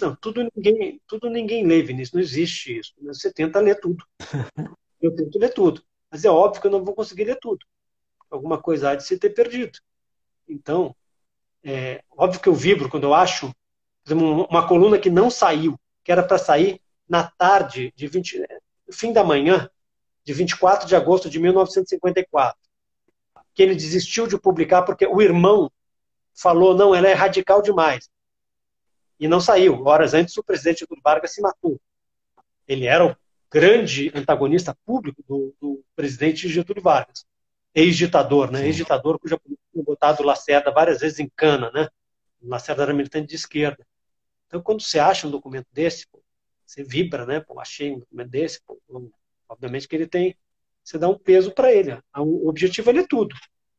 Não, tudo ninguém, tudo ninguém lê, Vinícius. Não existe isso. Você tenta ler tudo. *laughs* Eu tento ler tudo. Mas é óbvio que eu não vou conseguir ler tudo. Alguma coisa há de se ter perdido. Então, é óbvio que eu vibro quando eu acho exemplo, uma coluna que não saiu, que era para sair na tarde de 20, fim da manhã de 24 de agosto de 1954, que ele desistiu de publicar porque o irmão falou não, ela é radical demais e não saiu. Horas antes o presidente Getúlio Vargas se matou. Ele era o grande antagonista público do, do presidente Getúlio Vargas, ex-ditador, né? Ex-ditador cuja política tinha botado Lacerda várias vezes em cana, né? Lacerda era militante de esquerda. Então, quando você acha um documento desse, pô, você vibra, né? Pô, achei um documento desse, pô, obviamente que ele tem, você dá um peso para ele. O objetivo é ler tudo.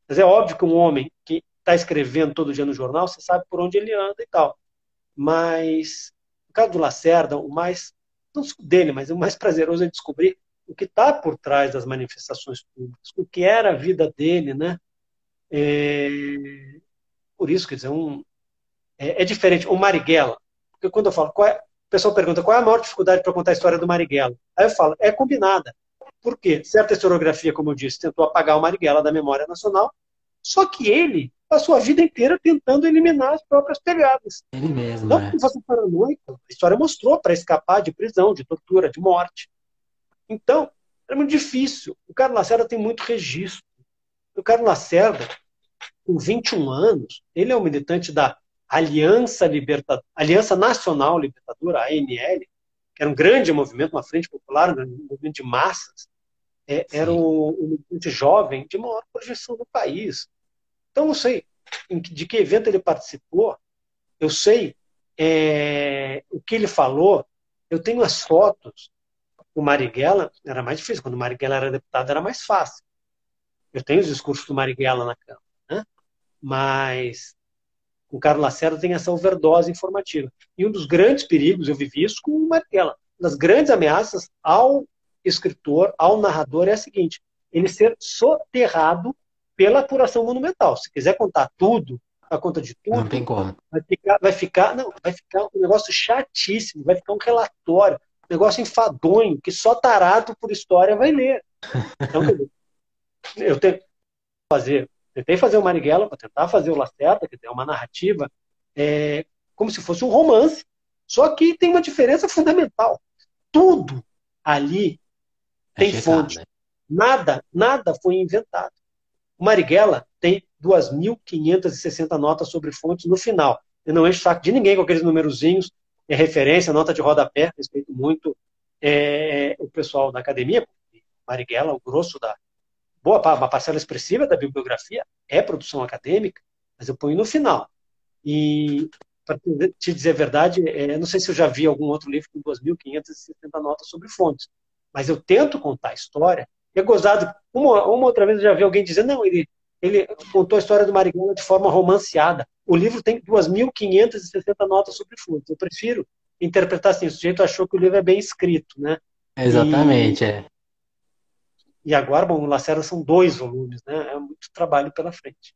Mas é óbvio que um homem que está escrevendo todo dia no jornal, você sabe por onde ele anda e tal. Mas, no caso do Lacerda, o mais, não dele, mas o mais prazeroso é descobrir o que está por trás das manifestações públicas, o que era a vida dele, né? É, por isso, quer dizer, um, é, é diferente. O Marighella, porque quando eu falo, é, o pessoal pergunta qual é a maior dificuldade para contar a história do Marighella? Aí eu falo, é combinada. Por quê? Certa historiografia, como eu disse, tentou apagar o Marighella da memória nacional, só que ele passou a vida inteira tentando eliminar as próprias pegadas. Ele mesmo. Não é. fosse paranoico, a história mostrou para escapar de prisão, de tortura, de morte. Então, é muito difícil. O Carlos Lacerda tem muito registro. O Carlos Lacerda, com 21 anos, ele é um militante da Aliança, Liberta... Aliança Nacional Libertadora, ANL, que era um grande movimento, uma frente popular, um movimento de massas, é, era um, um militante jovem de maior projeção no país. Então, eu sei de que evento ele participou, eu sei é, o que ele falou, eu tenho as fotos. O Marighella era mais difícil, quando o Marighella era deputado era mais fácil. Eu tenho os discursos do Marighella na Câmara, né? mas o Carlos Lacerda tem essa overdose informativa. E um dos grandes perigos, eu vivi isso com o Marighella, uma das grandes ameaças ao escritor, ao narrador, é a seguinte: ele ser soterrado pela apuração monumental. Se quiser contar tudo, a conta de tudo, não tem como. Vai ficar, vai ficar, não, vai ficar um negócio chatíssimo, vai ficar um relatório, um negócio enfadonho, que só tarado por história vai ler. Então, eu tenho que fazer Tentei fazer o Marighella para tentar fazer o Lacerda, que tem uma narrativa é, como se fosse um romance. Só que tem uma diferença fundamental. Tudo ali é tem fonte. Né? Nada, nada foi inventado. O Marighella tem 2.560 notas sobre fontes no final. Eu não encho o saco de ninguém com aqueles numerozinhos, é referência, nota de rodapé, respeito muito é, o pessoal da academia, Marighella, o grosso da, boa uma parcela expressiva da bibliografia é produção acadêmica, mas eu ponho no final. E, para te dizer a verdade, é, não sei se eu já vi algum outro livro com 2.560 notas sobre fontes, mas eu tento contar a história. E é gozado, uma, uma outra vez eu já vi alguém dizendo, não, ele, ele contou a história do Marighella de forma romanceada. O livro tem 2.560 notas sobre fontes. Eu prefiro interpretar assim, o sujeito achou que o livro é bem escrito, né? Exatamente, e, é. E agora, bom, o Lacerda são dois volumes, né? É muito trabalho pela frente.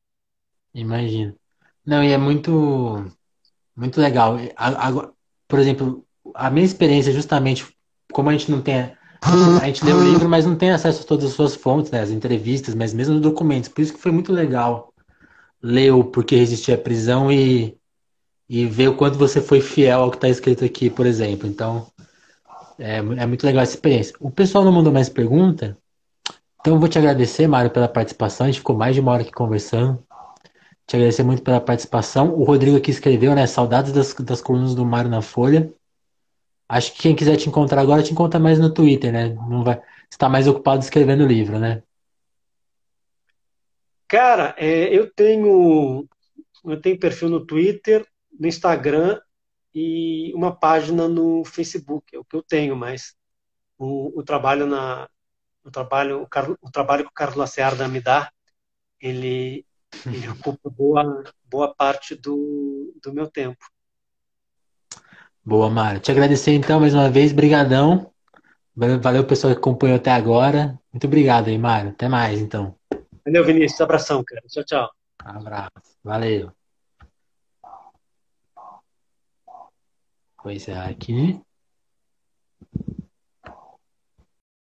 Imagino. Não, e é muito, muito legal. por exemplo, a minha experiência, justamente, como a gente não tem. A gente lê o livro, mas não tem acesso a todas as suas fontes, né? As entrevistas, mas mesmo os documentos. Por isso que foi muito legal ler o Porquê Resistir à Prisão e, e ver o quanto você foi fiel ao que está escrito aqui, por exemplo. Então, é, é muito legal essa experiência. O pessoal não mandou mais pergunta, então, eu vou te agradecer, Mário, pela participação. A gente ficou mais de uma hora aqui conversando. Te agradecer muito pela participação. O Rodrigo aqui escreveu, né? Saudades das, das colunas do Mário na Folha. Acho que quem quiser te encontrar agora te encontra mais no Twitter, né? Não vai, você está mais ocupado escrevendo livro, né? Cara, é, eu tenho eu tenho perfil no Twitter, no Instagram e uma página no Facebook, é o que eu tenho, mas o, o trabalho na, o trabalho, o, Carlos, o trabalho que o Carlos Lacerda me dá, ele, ele *laughs* ocupa boa, boa parte do, do meu tempo. Boa, Mário. Te agradecer então mais uma vez, brigadão. Valeu, pessoal que acompanhou até agora. Muito obrigado aí, Mário. Até mais, então. Valeu, Vinícius. Abração, cara. Tchau, tchau. Abraço. Valeu. Vou encerrar aqui.